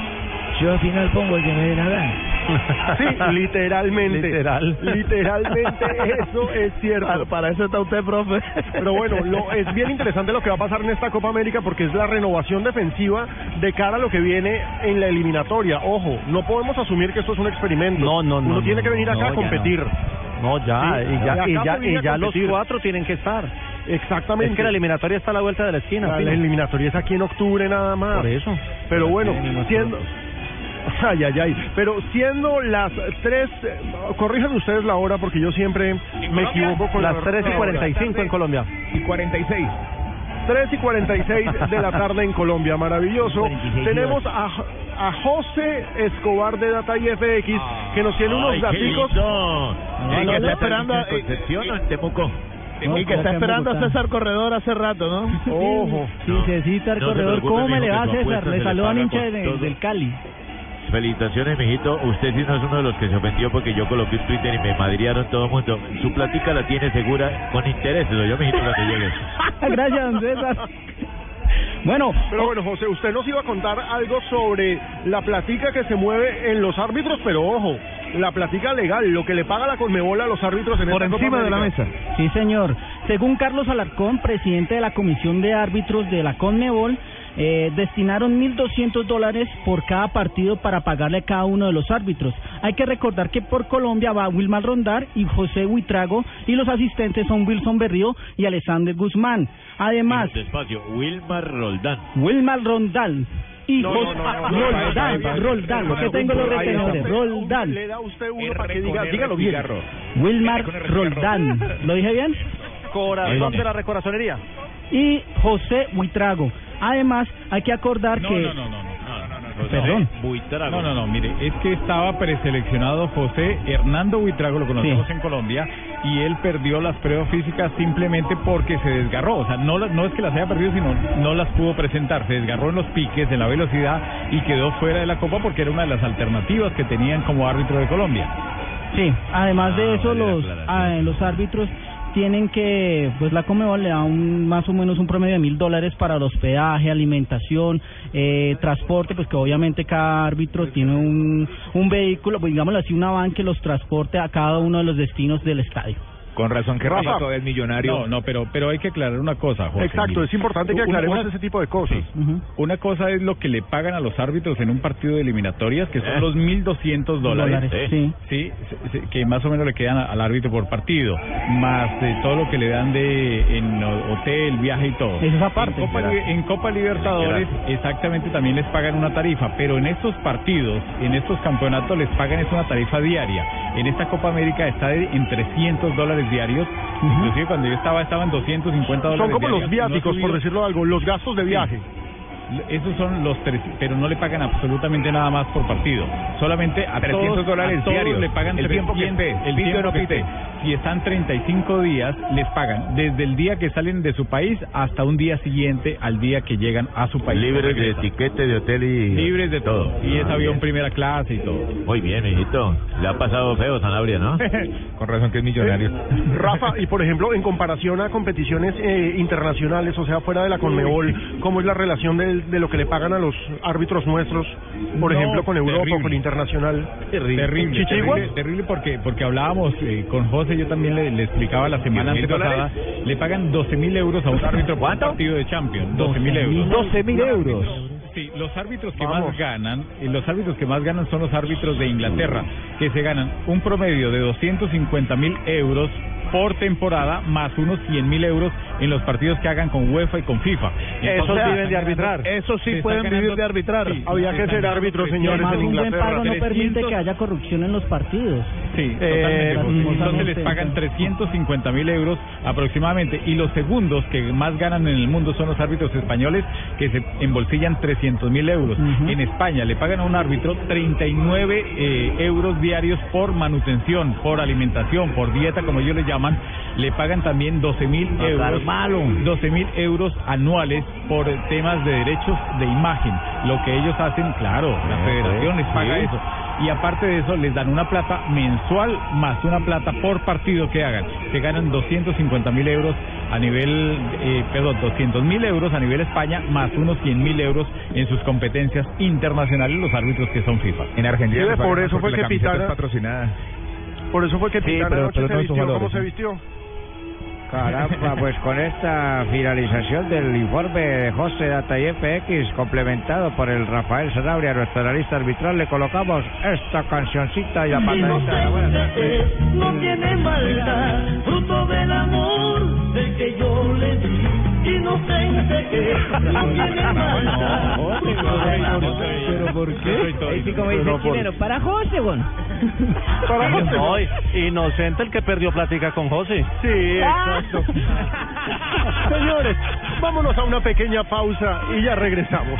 Yo al final pongo el que me dé la gana. Sí, literalmente. Literal. Literalmente eso es cierto. Para, para eso está usted, profe. Pero bueno, lo, es bien interesante lo que va a pasar en esta Copa América porque es la renovación defensiva de cara a lo que viene en la eliminatoria. Ojo, no podemos asumir que esto es un experimento. No, no, no. Uno tiene que venir no, acá a competir. No, ya, Sí, y ya, y ya, y los cuatro tienen que estar. Exactamente. Es que la eliminatoria está a la vuelta de la esquina. La, eliminatoria es aquí en octubre nada más. Por eso. Pero bueno, Tienen unos siendo... Ay, ay, ay. Pero siendo las tres... eh, Corríjanme ustedes la hora porque yo siempre me equivoco con Las la 3 y la hora. 45 en Colombia. Y 46. 3 y 46 de la tarde en Colombia, maravilloso. 46 Tenemos a, a José Escobar de Data y FX que nos tiene unos lindo. Y que está esperando a- ¿En Concepción o en Temuco? y que está esperando a César Corredor hace rato, ¿no? Ojo. Sí, César no se Corredor, ¿cómo me le va su César? Le saludan hincha del Cali. Felicitaciones, mijito. Usted sí no es uno de los que se ofendió porque yo coloqué un Twitter y me madriaron todo el mundo. Su platica la tiene segura con intereses, yo, mijito, cuando llegue. Gracias, don César. Bueno, Pero bueno, José, usted nos iba a contar algo sobre la platica que se mueve en los árbitros, pero ojo, la platica legal, lo que le paga la Conmebol a los árbitros en Por esta Copa encima de la mesa. Sí, señor. Según Carlos Alarcón, presidente de la Comisión de Árbitros de la CONMEBOL, eh, destinaron 1.200 dólares por cada partido para pagarle a cada uno de los árbitros. Hay que recordar que por Colombia va Wilmar Rondar y José Huitrago y los asistentes son Wilson Berrío y Alexander Guzmán. Además, Despacio, Wilmar Roldán. Wilmar Rondal y No, Roldán, Roldán, no, que no, tengo los retenedores, Roldán. Le da usted uno para que diga, dígalo bien. Wilmar Roldán. ¿Lo dije bien? Corazón de la recorazonería. Y José Huitrago. Además, hay que acordar No, que... no, no, no, no. Perdón. Buitrago. No, no, no, mire, es que estaba preseleccionado José Hernando Buitrago, lo conocemos Sí. en Colombia, y él perdió las pruebas físicas simplemente porque se desgarró. O sea, no, no es que las haya perdido, sino no las pudo presentar. Se desgarró en los piques, en la velocidad, y quedó fuera de la Copa porque era una de las alternativas que tenían como árbitro de Colombia. Sí, además de eso, vale los, ah, los árbitros tienen que, pues la Comebol le da un, más o menos un promedio de mil dólares para el hospedaje, alimentación, eh, transporte, pues que obviamente cada árbitro tiene un, un vehículo, pues digámoslo así, una van que los transporte a cada uno de los destinos del estadio. Con razón que Rafa. Rafa es millonario. No, no, pero, pero hay que aclarar una cosa, Jorge. Exacto, es importante que aclaremos una- ese tipo de cosas. Una cosa es lo que le pagan a los árbitros en un partido de eliminatorias, que son Eh. los 1.200 dólares. Dólares, sí. Sí, que más o menos le quedan al árbitro por partido, más de todo lo que le dan de en ho- hotel, viaje y todo. Es. En Copa, Li- en Copa Libertadores exactamente también les pagan una tarifa, pero en estos partidos, en estos campeonatos les pagan es una tarifa diaria. En esta Copa América está de, en 300 dólares diarios, inclusive cuando yo estaba estaban 250 dólares Son como los diarios. No ha viáticos, por subido. decirlo algo, los gastos de viaje. Esos son los tres, pero no le pagan absolutamente nada más por partido. Solamente a 300 todos, dólares a todos diarios. le pagan El tiempo que 300, esté, el pite tiempo no que esté. Si están 35 días, les pagan desde el día que salen de su país hasta un día siguiente al día que llegan a su país. Libres de etiquete, de hotel y... Libres de todo. Y es Ah, avión bien. primera clase y todo. Muy bien, mijito. Le ha pasado feo Sanabria, ¿no? Con razón que es millonario. Rafa, y por ejemplo, en comparación a competiciones eh, internacionales, o sea, fuera de la Conmebol, ¿cómo es la relación de, de lo que le pagan a los árbitros nuestros, por No, ejemplo, con Europa o terrible. con Internacional? Terrible, terrible, terrible, terrible porque porque hablábamos eh, con José, yo también le, le explicaba la semana 10.000 antepasada, le pagan 12 mil euros a un árbitro por un partido de Champions, 12 mil euros. 12 mil euros. Sí, los árbitros que Vamos. más ganan, y los árbitros que más ganan son los árbitros de Inglaterra, que se ganan un promedio de 250 mil euros por temporada, más unos 100 mil euros en los partidos que hagan con UEFA y con FIFA. Esos Entonces, viven de arbitrar. Eso sí Se pueden vivir ganando- de arbitrar. Sí, Había que ser árbitros, señores, Además, en un buen Inglaterra. pago no permite 300. que haya corrupción en los partidos. Sí, Eh, totalmente. Entonces les pagan 350 mil euros aproximadamente. Y los segundos que más ganan en el mundo son los árbitros españoles que se embolsillan 300 mil euros. En España le pagan a un árbitro 39 eh, euros diarios por manutención, por alimentación, por dieta, como ellos le llaman. Le pagan también 12 mil euros. 12 mil euros anuales por temas de derechos de imagen. Lo que ellos hacen, claro, la federación les paga sí. eso y aparte de eso les dan una plata mensual más una plata por partido que hagan. Se ganan 250 mil euros a nivel, eh, perdón, 200 mil euros a nivel España más unos 100 mil euros en sus competencias internacionales los árbitros que son FIFA. En Argentina Sí, por eso fue que Pitana- es patrocinada. Por eso fue que Sí, Titán pero- se vistió como se vistió. Caramba, pues con esta finalización del informe de José Data y FX, complementado por el Rafael Sanabria, nuestro analista arbitral, le colocamos esta cancioncita y la patadita no tiene maldad, fruto del amor del que yo le di. Inocente que no tiene maldad. ¿Pero por qué? Ahí sí como dice Pero el por- chileno, para José, bon. Para José. No, inocente el que perdió plática con José. Sí, exacto. Señores, vámonos a una pequeña pausa y ya regresamos.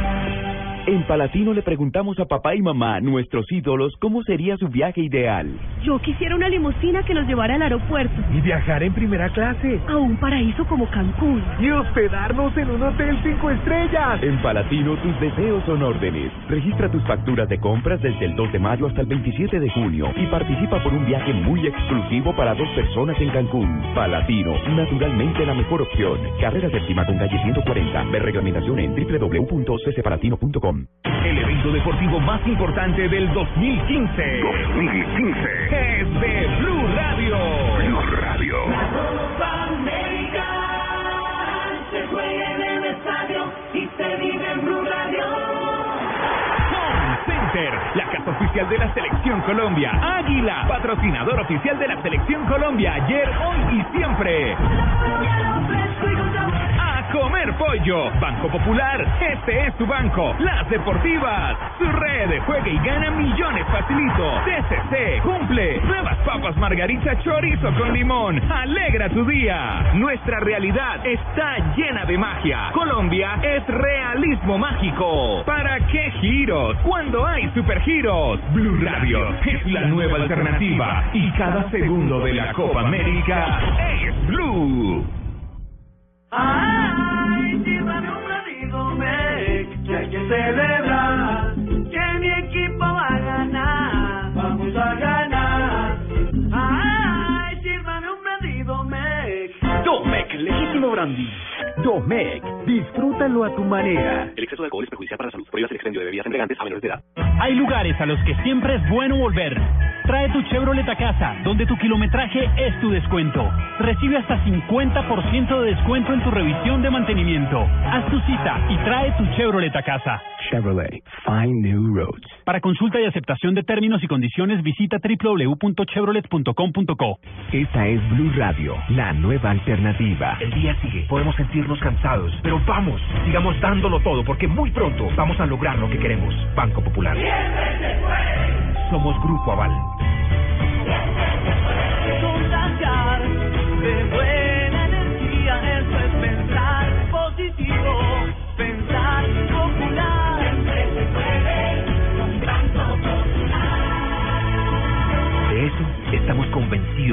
En Palatino le preguntamos a papá y mamá, nuestros ídolos, cómo sería su viaje ideal. Yo quisiera una limusina que nos llevara al aeropuerto, Y viajar en primera clase. a un paraíso como Cancún. Y hospedarnos en un hotel cinco estrellas. En Palatino tus deseos son órdenes. Registra tus facturas de compras desde el 2 de mayo hasta el 27 de junio y participa por un viaje muy exclusivo para dos personas en Cancún. Palatino, naturalmente la mejor opción. Carrera séptima con calle 140. Ver reglamentación en El evento deportivo más importante del 2015. 2015. Es de Blue Radio. Blue Radio. Copa América se juega en el estadio y se vive en Blue Radio. Home Center, la casa oficial de la Selección Colombia. Águila, patrocinador oficial de la Selección Colombia. Ayer, hoy y siempre. Comer pollo. Banco Popular, este es tu banco. Las Deportivas, su red. Juega y gana millones facilito. TCC, cumple. Nuevas papas margarita chorizo con limón. Alegra tu día. Nuestra realidad está llena de magia. Colombia es realismo mágico. ¿Para qué giros? Cuando hay supergiros. Blue Radio es la nueva alternativa. Y cada segundo de la Copa América es Blue. Ay, llévame un ratito, me, que hay que celebrar, que mi equipo va a ganar, vamos a ganar. Ay, sírvame un ratito, me. Domec, legítimo brandy. Domec, disfrútalo a tu manera. El exceso de alcohol es perjudicial para la salud. Prohíbas el expendio de bebidas embriagantes a menores de edad. Hay lugares a los que siempre es bueno volver. Trae tu Chevrolet a casa, donde tu kilometraje es tu descuento. Recibe hasta 50% de descuento en tu revisión de mantenimiento. Haz tu cita y trae tu Chevrolet a casa. Chevrolet, find new roads. Para consulta y aceptación de términos y condiciones, visita www.chevrolet.com.co. Esta es Blue Radio, la nueva alternativa. El día sigue, podemos sentirnos cansados, pero vamos, sigamos dándolo todo porque muy pronto vamos a lograr lo que queremos. Banco Popular. Somos Grupo Aval.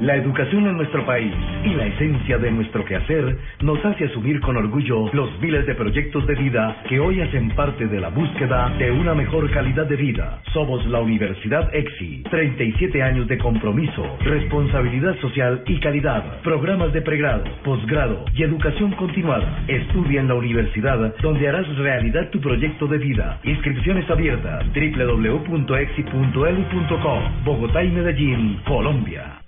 La educación en nuestro país y la esencia de nuestro quehacer nos hace asumir con orgullo los miles de proyectos de vida que hoy hacen parte de la búsqueda de una mejor calidad de vida. Somos la Universidad EXI, 37 años de compromiso, responsabilidad social y calidad. Programas de pregrado, posgrado y educación continuada. Estudia en la universidad donde harás realidad tu proyecto de vida. Inscripciones abiertas www.exi.edu.co Bogotá y Medellín, Colombia.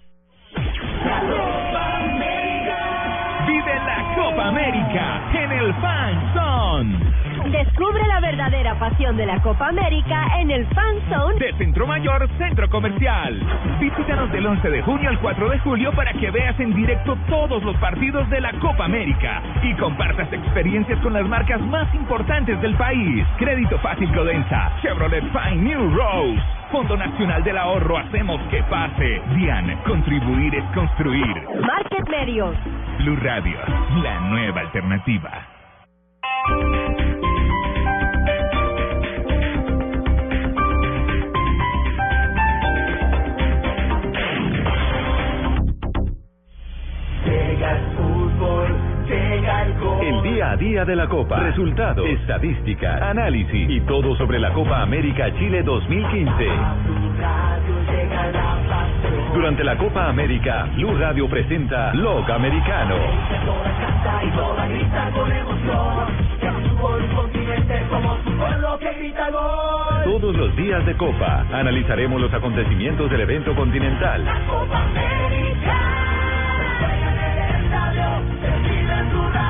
Vive la Copa América en el Fan Zone. Descubre la verdadera pasión de la Copa América en el Fan Zone de Centro Mayor Centro Comercial. Visítanos del 11 de junio al 4 de julio para que veas en directo todos los partidos de la Copa América y compartas experiencias con las marcas más importantes del país. Crédito Fácil Codensa, Chevrolet Fine New Rose, Fondo Nacional del Ahorro Hacemos que pase. DIAN, contribuir es construir. Market Medios. Blue Radio, la nueva alternativa. El día a día de la Copa. Resultados, estadísticas, análisis y todo sobre la Copa América Chile 2015. Durante la Copa América, Blue Radio presenta Log Americano. Todos los días de Copa analizaremos los acontecimientos del evento continental. Copa América. En el estadio, en tu radio.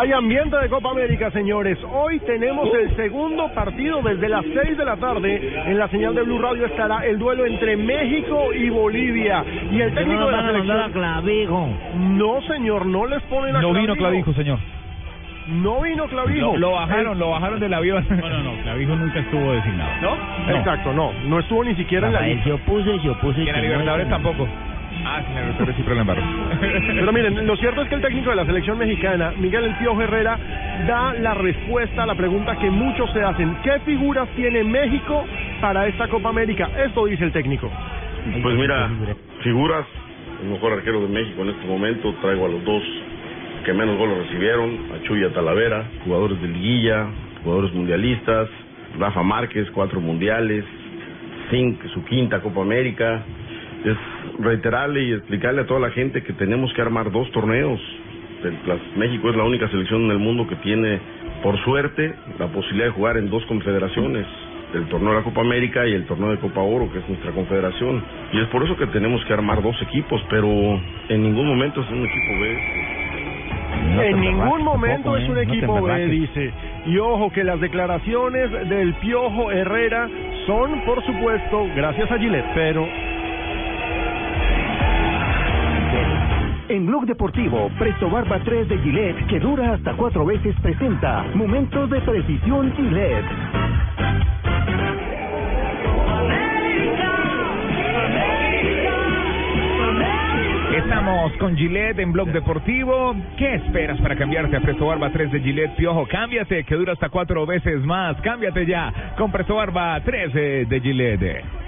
Hay ambiente de Copa América, señores. Hoy tenemos el segundo partido desde las 6 de la tarde. En la señal de Blue Radio estará el duelo entre México y Bolivia. Y el técnico de la selección... Clavijo. No, señor, no les ponen a No vino Clavijo, señor. No vino Clavijo. Lo, lo bajaron, El- lo bajaron del avión. No, no, no, Clavijo nunca estuvo designado. ¿No? Exacto, no. No estuvo ni siquiera en la lista. se opuso, se opuso. Y en la Libertadores tampoco. Ah, sí, siempre lo embarró. Pero miren, lo cierto es que el técnico de la selección mexicana, Miguel El Piojo Herrera, da la respuesta a la pregunta que muchos se hacen. ¿Qué figuras tiene México para esta Copa América? Esto dice el técnico. Pues mira, figuras, el mejor arquero de México en este momento, traigo a los dos que menos goles recibieron, a Chuya Talavera, jugadores de liguilla, jugadores mundialistas, Rafa Márquez, cuatro mundiales, su quinta Copa América. Es reiterarle y explicarle a toda la gente que tenemos que armar dos torneos. México es la única selección en el mundo que tiene, por suerte, la posibilidad de jugar en dos confederaciones el torneo de la Copa América y el torneo de Copa Oro, que es nuestra confederación. Y es por eso que tenemos que armar dos equipos, pero en ningún momento es un equipo B. en ningún momento es un ¿eh? No te equipo B, emberraques. dice. Y ojo que las declaraciones del Piojo Herrera son, por supuesto, gracias a Gillette. Pero En Blog Deportivo, Presto Barba 3 de Gillette, que dura hasta cuatro veces, presenta Momentos de Precisión Gillette. Estamos con Gillette en Blog Deportivo. ¿Qué esperas para cambiarte a Presto Barba 3 de Gillette Piojo? Cámbiate, que dura hasta cuatro veces más. Cámbiate ya con Presto Barba 3 de Gillette.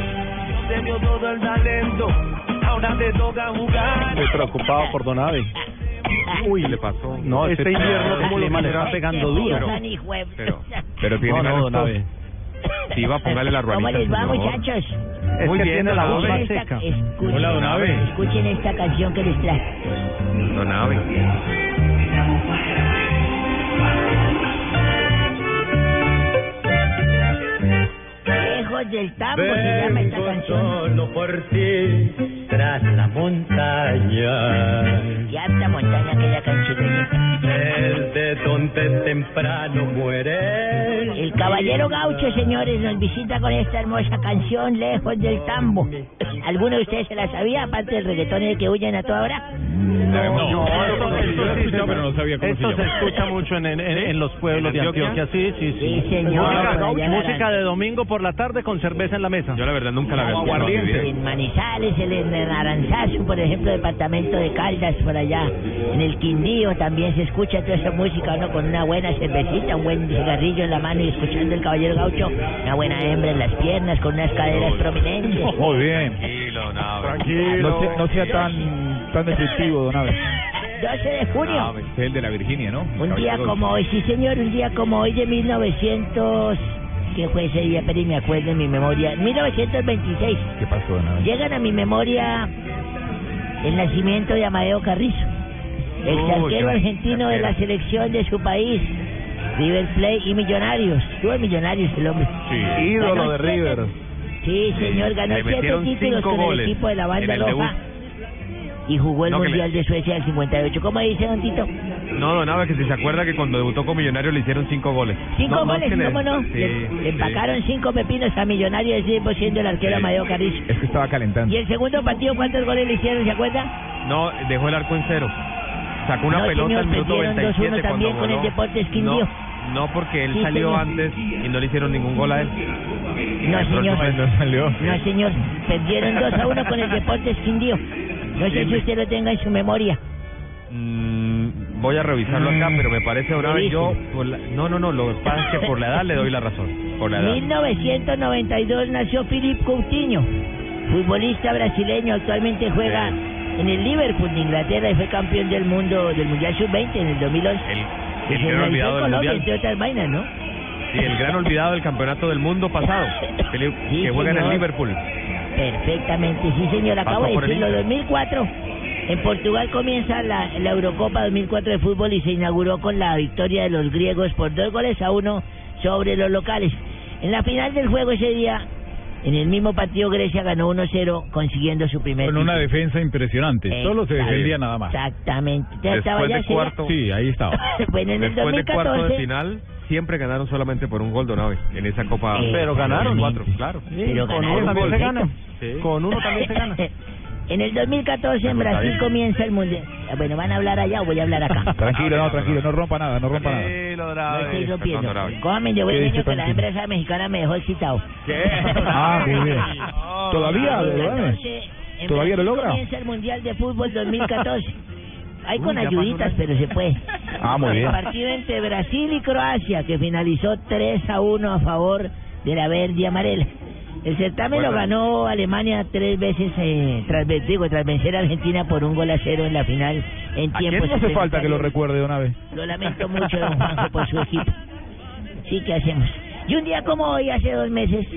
Se todo el talento, ahora te toca jugar. Estoy preocupado por Donave. Uy, le pasó? No, este este invierno como lo clima le está pegando duro. Pero, Pero tiene No, no. Sí, va a ponerle la. Muy bien, tiene la voz Donave. más seca. Escuchen, Hola, Donave. escuchen esta canción que les traje. Donave. Lejos del tambo se llama esta canción. solo por ti, tras la montaña. Y harta montaña aquella canción. Desde donde temprano muere. El caballero gaucho, señores, nos visita con esta hermosa canción, Lejos del tambo. ¿Alguno de ustedes se la sabía, aparte del reggaetón de que huyen a toda hora? No, No, esto, esto sí, pero no sabía cómo esto se se escucha mucho en, en, en- en los pueblos de Antioquia, sí, sí, sí. Sí, señor, Música, en de domingo por la tarde con cerveza en la mesa. Yo la verdad nunca la había escuchado en. En Manizales, el en Aranzazu, por ejemplo, departamento de Caldas, por allá. En el Quindío también se escucha esa música, uno con una buena cervecita, un buen cigarrillo en la mano y escuchando el caballero gaucho, una buena hembra en las piernas, con unas caderas prominentes. Muy bien. Tranquilo, Nave. Tranquilo. No, sea- no sea tan, tan descriptivo, don Abe. 12 de junio. Es el de la Virginia, ¿no? Un día como hoy, sí señor, un día como hoy de 1900... ¿Qué fue ese día? Pero me acuerdo en mi memoria. 1926. ¿Qué pasó, don Abe? Llegan a mi memoria el nacimiento de Amadeo Carrizo, el arquero argentino de la selección de su país, River Plate y Millonarios. Tuvo Millonarios el hombre. Sí. Ídolo Ganó de siete- River. Sí, señor, ganó Le siete títulos con el equipo de la banda roja y jugó el No, le- Mundial de Suecia del 58. ¿Cómo dice, don Tito? No, don Nave, que si se acuerda que cuando debutó con Millonarios le hicieron cinco goles. Cinco No, goles, le- ¿cómo no? Sí, le, le sí. empacaron cinco pepinos a Millonarios, ese tiempo siendo el arquero Amadeo Carrizo. Es que estaba calentando. Y el segundo partido, ¿cuántos goles le hicieron, se acuerda? No, dejó el arco en cero. Sacó una No, pelota al minuto perdieron 97 2-1 cuando con el voló. Deportes. No, no, porque él Sí, salió señor. antes y no le hicieron ningún gol a él. No, El señor. no salió. No, señor. Perdieron 2 a 1 con el Deportes Quindío. No sé si usted lo tenga en su memoria. Mm, voy a revisarlo acá, pero me parece vez yo... por la- No, no, no, lo que pasa es que por la edad le doy la razón. Por la edad. 1992 nació Philip Coutinho, futbolista brasileño. Actualmente juega en el Liverpool de Inglaterra y fue campeón del mundo del Mundial Sub-20 en el 2011. El Se gran olvidado del Colombia, Mundial. entre otras vainas, ¿no? Sí, el gran olvidado del campeonato del mundo pasado, que, le- Sí, que juega en el. Liverpool. Perfectamente, sí señor, acabo Pasó de el decirlo, Inter. 2004. En Portugal comienza la, la Eurocopa 2004 de fútbol y se inauguró con la victoria de los griegos por dos goles a uno sobre los locales. En la final del juego ese día, en el mismo partido Grecia ganó 1-0 consiguiendo su primer Con una título. defensa impresionante. Solo se defendía nada más. Exactamente. ¿Usted estaba Después ya de cuarto... Sí, ahí estaba. Bueno, en el Después de cuarto de 2014 final, siempre ganaron solamente por un gol de Nave en esa Copa. Eh, Pero ganaron. Cuatro, claro. Pero con ganaron uno también se perfecto. gana. Con uno también se gana. En el 2014 en Brasil comienza el mundial. Ah, Bueno, ¿van a hablar allá o voy a hablar acá? Tranquilo, no, tranquilo, no rompa nada, no rompa nada. No estoy rompiendo. ¿Qué buen dice niño que la empresa mexicana me dejó excitado. Ah, muy bien. ¿Todavía, de verdad? 2014, en ¿Todavía lo logra? Comienza el Mundial de Fútbol 2014. Hay con ayuditas, pero se puede. Ah, muy bien. El partido entre Brasil y Croacia, que finalizó 3 a 1 a favor de la verde y amarela. El certamen lo ganó Alemania tres veces, eh, tras, digo, tras vencer a Argentina por un gol a cero en la final en ¿A tiempo quién no hace falta que lo recuerde, don Abe? Lo lamento mucho, don Juanjo, por su equipo. Sí, ¿qué hacemos? Y un día como hoy, hace dos meses,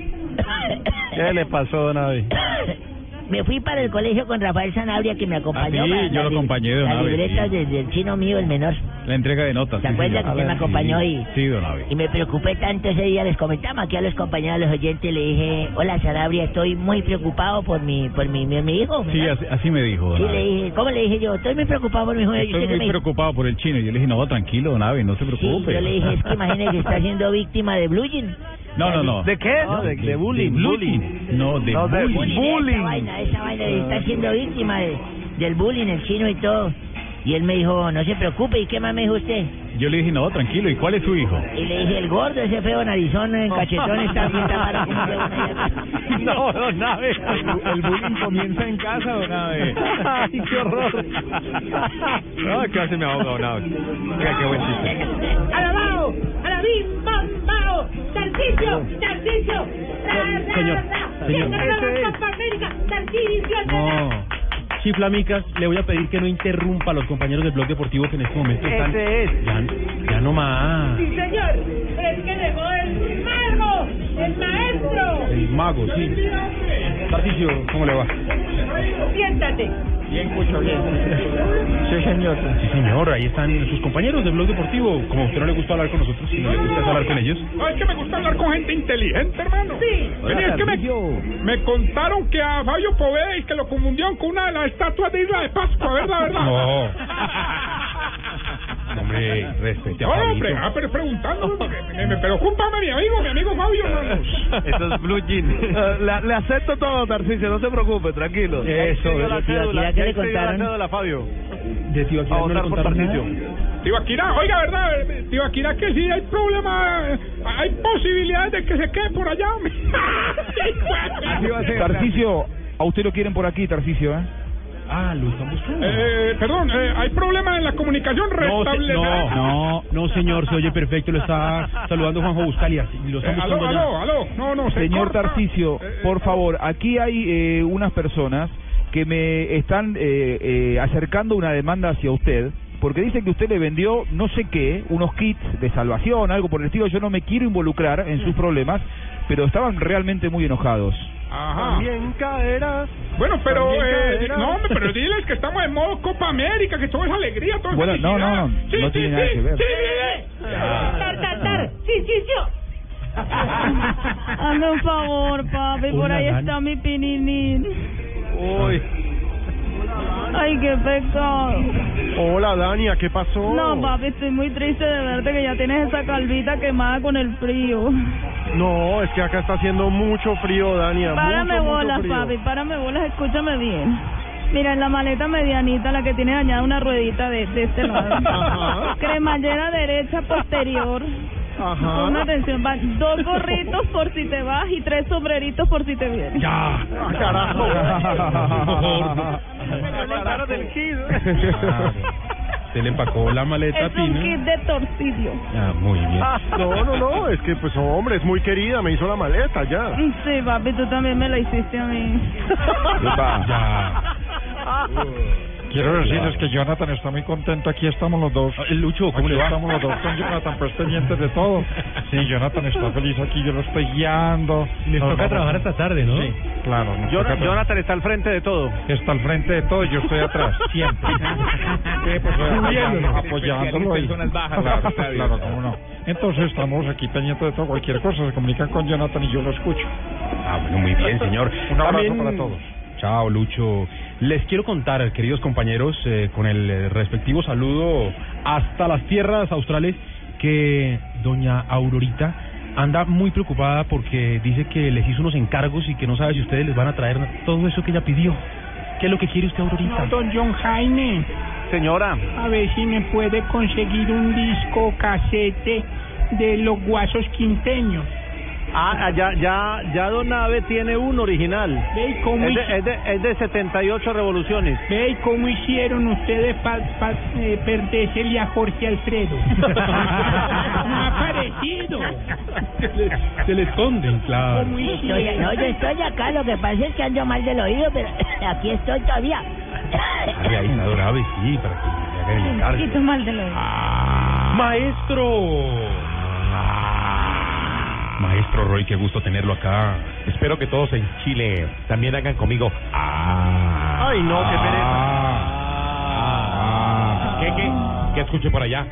¿Qué le pasó, don Abe? me fui para el colegio con Rafael Sanabria, que me acompañó. Ah, sí, para yo lo acompañé, don Las Abe, libretas sí. desde el chino mío, el menor. La entrega de notas. ¿Se sí, acuerda señor. que usted me acompañó Sí, y- Sí, don. Y me preocupé tanto ese día, les comentaba aquí a los compañeros, a los oyentes, le dije, hola Sanabria, estoy muy preocupado por mi, por mi, mi, mi hijo. Sí, así, así me dijo, don Sí, le Abe. dije, ¿cómo le dije yo? Estoy muy preocupado por mi hijo. ¿Y usted Estoy muy me preocupado por el chino. Y yo le dije, no, tranquilo, don Abe, no se preocupe. yo le dije, es que imagínese que está siendo víctima de bullying. No, no, no. ¿De qué? No, de, de bullying. bullying. No, de No, de bullying. bullying, Esa vaina, esa vaina, está siendo víctima de- del bullying, el chino y todo. Y él me dijo, no se preocupe, ¿y qué más me dijo usted? Yo le dije, no, tranquilo. ¿Y cuál es su hijo? Y le dije, el gordo, ese feo narizón en está tapado como de una No, don Abe. El, bullying comienza en casa, don Abe. Ay, qué horror. Ay, casi me ahoga, don Nave. Mira qué buen chiste. ¡Alabao! ¡Alabim! ¡Bam! ¡Bao! ¡Tarcicio! ¡Tarcicio! Señor. ¡Ese es! ¡Copa América! ¡Tarcicio! No. Chiflamicas, le voy a pedir que no interrumpa a los compañeros del blog deportivo que en este momento están. Ese es. Ya, ya no más. ¡Sí, señor! ¡Pero es que llegó el mago! ¡El maestro! El mago, sí. Tarcicio, ¿cómo le va? Siéntate. Bien, Cucho, bien. Sí, señor. Sí, señor, ahí están sus compañeros de Blog Deportivo. Como a usted no le gusta hablar con nosotros, si no le gusta hablar con ellos. No, es que me gusta hablar con gente inteligente, hermano. Sí. Vení, es que me, me contaron que a Fabio Poveda y que lo confundieron con una de las estatuas de Isla de Pascua, ¿verdad, verdad? No. Hombre, respete a No, Fabito. hombre, ah, pero preguntando, me, me preocupa mi amigo, mi amigo Fabio. Eso es Blue Jean. le, le acepto todo, Tarcicio, no se preocupe, tranquilo. Eso, la cédula, ¿qué ya le contaron? la cédula, Fabio. De tío A Aquila no le contaron nada. Tarcicio. Tibaquira, oiga, ¿verdad? Tibaquira, que si hay problema, hay posibilidades de que se quede por allá. Tarcicio, a usted lo quieren por aquí, Tarcicio, ¿eh? Ah, lo están buscando. Eh, perdón, eh, hay problema en la comunicación No, se- restablecida. no, no, no, señor, se oye perfecto. Lo está saludando Juanjo Buscalia. y Lo Eh, están aló, buscando aló, ya. aló, no, no, se Señor corta. Tarcicio, Eh, por favor, aquí hay eh, unas personas que me están eh, eh, acercando una demanda hacia usted. Porque dicen que usted le vendió no sé qué, unos kits de salvación, algo por el estilo. Yo no me quiero involucrar en sus problemas, pero estaban realmente muy enojados. Ajá. También caerás. Bueno, pero, eh, no, hombre, pero diles que estamos en modo Copa América, que todo es alegría, todo es Bueno, no, no, no, Sí, no sí, tiene nada sí, que ver. sí, sí. Tar, tar, tar. Sí, sí, sí. Hazme un favor, papi, por ahí está mi pininín. Uy. Ay, qué pecado. Hola, Dania, ¿qué pasó? No, papi, estoy muy triste de verte que ya tienes esa calvita quemada con el frío. No, es que acá está haciendo mucho frío, Dania. Párame mucho, mucho bolas, frío. papi, párame bolas, escúchame bien. Mira, en la maleta medianita, la que tiene dañada una ruedita de, de este lado. Ajá. Cremallera derecha posterior. Ajá. Pon atención, van dos gorritos por si te vas y tres sombreritos por si te vienes. Ya. Ah, carajo. Del. Se le empacó la maleta Es un kit de torcidio. Ah, muy bien. No, no, no, es que pues hombre, es muy querida, me hizo la maleta ya. Sí, papi, tú también me la hiciste a mí. Ya. Quiero decirles que Jonathan está muy contento. Aquí estamos los dos. Ah, Lucho, ¿cómo Aquí le va? Estamos los dos con Jonathan, pues pendientes de todo. Sí, Jonathan está feliz aquí. Yo lo estoy guiando. Les Nos toca vamos- trabajar esta tarde, ¿no? Sí, claro. nos toca Jonathan está al frente de todo. Está al frente de todo y yo estoy atrás, siempre. Sí, pues, Cubriéndolo. apoyándolo. y- bajas. Claro, claro, cómo no. Entonces estamos aquí pendientes de todo. Cualquier cosa se comunican con Jonathan y yo lo escucho. Ah, bueno, muy bien, señor. Un abrazo También- para todos. Chao, Lucho. Les quiero contar, queridos compañeros, eh, con el eh, respectivo saludo hasta las tierras australes, que doña Aurorita anda muy preocupada porque dice que les hizo unos encargos y que no sabe si ustedes les van a traer todo eso que ella pidió. ¿Qué es lo que quiere usted, Aurorita? Don John Jaime, Señora. a ver si me puede conseguir un disco casete de los guasos quinteños. Ah, ya, ya, ya Don Nave tiene un original. Ve, ¿y cómo, Es de, es, de, es de 78 revoluciones. ve, ¿y cómo hicieron ustedes para pa, eh, perdérsele a Jorge Alfredo? no ha parecido. Se le esconden, claro. ¿Cómo hicieron? no, yo estoy acá, lo que pasa es que ando mal del oído, pero aquí estoy todavía. Ay, ahí está grave, sí, para que le hagan el mal de lo Maestro. Maestro Roy, qué gusto tenerlo acá. Espero que todos en Chile también hagan conmigo. Ah. Ay, no, qué pereza. Ah. ¿Qué, qué? ¿Qué escuché por allá?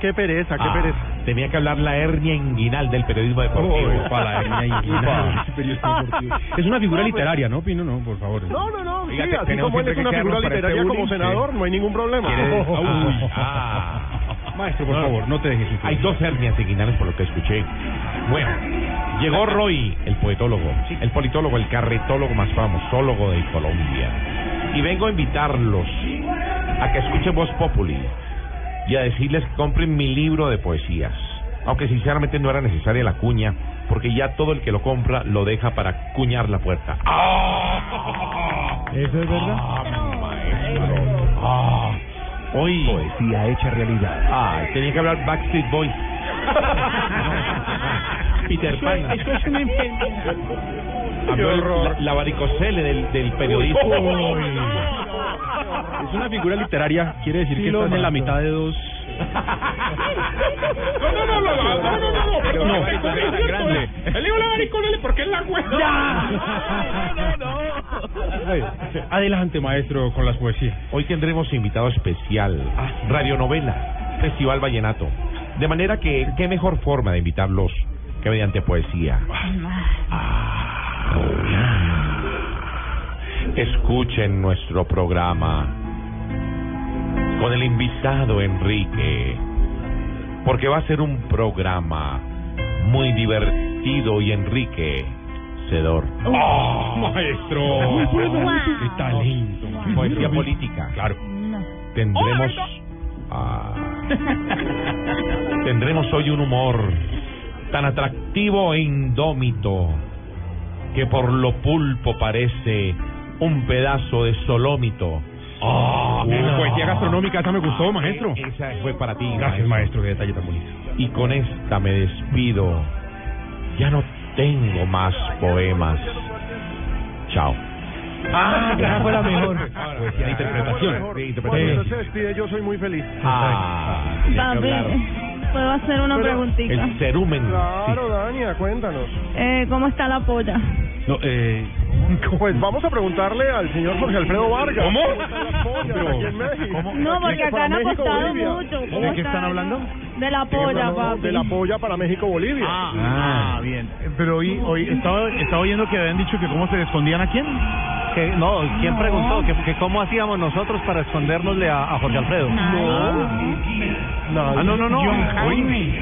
Qué pereza, qué Ah, pereza. Tenía que hablar la hernia inguinal del periodismo deportivo. para la hernia inguinal. es una figura literaria, ¿no, Pino? No, por favor. No, no, no, sí, Fíjate, así tenemos como él es siempre una figura este literaria como bullying, senador, sí. no hay ningún problema. Ah. Maestro, por favor, no te dejes. Hay dos hernias inguinales por lo que escuché. Bueno, llegó Roy, el poetólogo, el politólogo, el carretólogo más famosólogo de Colombia. Y vengo a invitarlos a que escuchen Voz Populi y a decirles que compren mi libro de poesías. Aunque sinceramente no era necesaria la cuña, porque ya todo el que lo compra lo deja para cuñar la puerta. ¿Eso es verdad? maestro. Ah, hoy. Poesía hecha realidad. Ah, tenía que hablar Backstreet Boys. Peter Pan. es- eso es una enfermedad. Habló el- la, la varicocele del, del periodismo. Uy. Es una figura literaria, quiere decir Sí, que estás en la mitad de dos. No, no, no, no, no, no, no, no, no, perdón, No, perdón, tan es cierto, grande. El libro de la varicocele porque es la hueá. ¡Ya! Adelante, maestro, con las poesías. Hoy tendremos invitado especial, radionovela, Festival Vallenato. De manera que, qué mejor forma de invitarlos que mediante poesía. Escuchen nuestro programa con el invitado Enrique, porque va a ser un programa muy divertido y enriquecedor. ¡Oh, maestro! ¡Qué talento! Poesía política. Claro. Tendremos. Ah, tendremos hoy un humor tan atractivo e indómito que por lo pulpo parece un pedazo de solómito. Ah, Wow. poesía gastronómica, esa me gustó, maestro. Esa fue para ti. Gracias, maestro, qué detalle tan bonito. Y con esta me despido. Ya no tengo más poemas. Chao. Ah, esa fue la mejor. Poesía de interpretación. Cuando interpretación. usted se despide, yo soy muy feliz. Ah, que Papi. ¿puedo hacer una Pero- preguntita? El cerumen. Claro, Dania, cuéntanos. Eh, ¿Cómo está la polla? No, eh... Pues vamos a preguntarle al señor Jorge Alfredo Vargas. ¿Cómo? están? No, porque acá han apostado mucho. ¿Cómo está? De la polla, no, papi. De la polla para México, Bolivia. Ah, bien. Pero hoy, hoy estaba, estaba oyendo que habían dicho que cómo se le escondían a quién. Que, no, ¿quién preguntó? Que, que cómo hacíamos nosotros para escondernosle a, a Jorge Alfredo. No. Ah, no, no, no. John Jaime.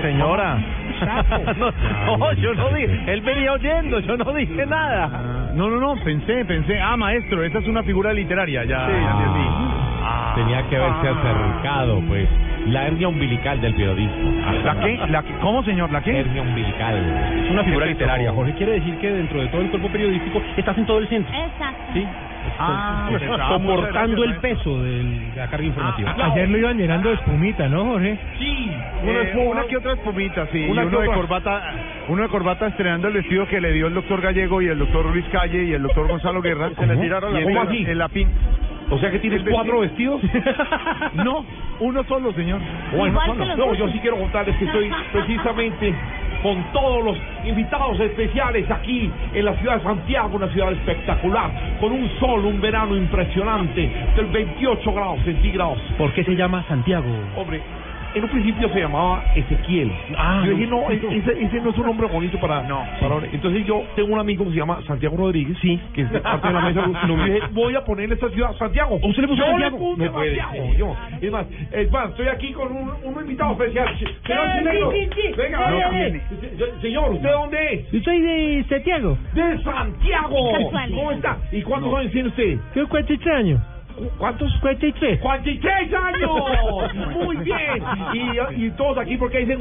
Señora. No, no, yo no dije. Él venía oyendo, yo no dije nada. No, no, no, pensé, pensé. Ah, maestro, esa es una figura literaria, ya. Sí, ya entendí. Ah. Tenía que haberse acercado, pues. La hernia umbilical del periodismo. ¿La qué? ¿La qué? ¿Cómo, señor? ¿La qué? Hernia umbilical. Es una figura literaria, Jorge quiere decir que dentro de todo el cuerpo periodístico estás en todo el centro. Exacto. Sí. Ah, Pues, pues, ah, soportando muchas el peso de la carga informativa. Ah, ayer lo iban llenando de espumita, ¿no, Jorge? Sí, Una eh, espuma. una que otra espumita, sí. Una y uno de corbata, uno de corbata estrenando el vestido que le dio el doctor Gallego y el doctor Luis Calle y el doctor Gonzalo Guerra. Se le tiraron la Y ¿Cómo en- así? En la pin. O sea que tienes cuatro vestidos. No, uno solo, señor. Bueno, Igual bueno, que los no, yo sí quiero contarles que estoy precisamente con todos los invitados especiales aquí en la ciudad de Santiago, una ciudad espectacular, con un sol, un verano impresionante, del 28 grados centígrados. ¿Por qué se llama Santiago? Hombre, en un principio se llamaba Ezequiel. Ah, yo dije, no. no, ese, ese no es un nombre bonito para... No. para- entonces yo tengo un amigo que se llama Santiago Rodríguez, sí. que es de parte de la mesa. y le dije, voy a ponerle esta ciudad Santiago. ¿Usted le puso yo Santiago? Le puse No puede Santiago. Yo. Es más, es más, estoy aquí con un, un invitado especial. Señor sí, sí, sí. Venga, No Señor, ¿usted dónde es? Yo soy de Santiago. De Santiago. ¿Cómo está? ¿Y cuántos años tiene usted? Tengo 43 años. ¿Cuántos? 43. ¡43 años! Muy bien. Y, y todos aquí porque dicen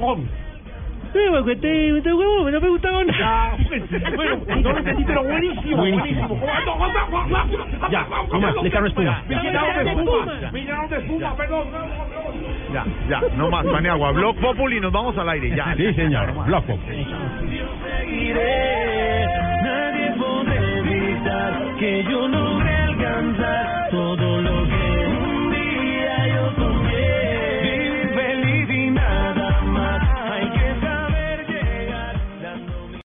te, te huevo, no me. Ah, pues, bueno, no lo entendí, pero buenísimo, buenísimo. Ya, no más, le echaron espuma. Me llenaron de espuma, me llenaron de espuma, perdón. Ya, ya, no más, Maniagua. Blog Populi, nos vamos al aire, ya. Sí, señor. Block Pop. Nadie podrá que yo logre alcanzar. Todo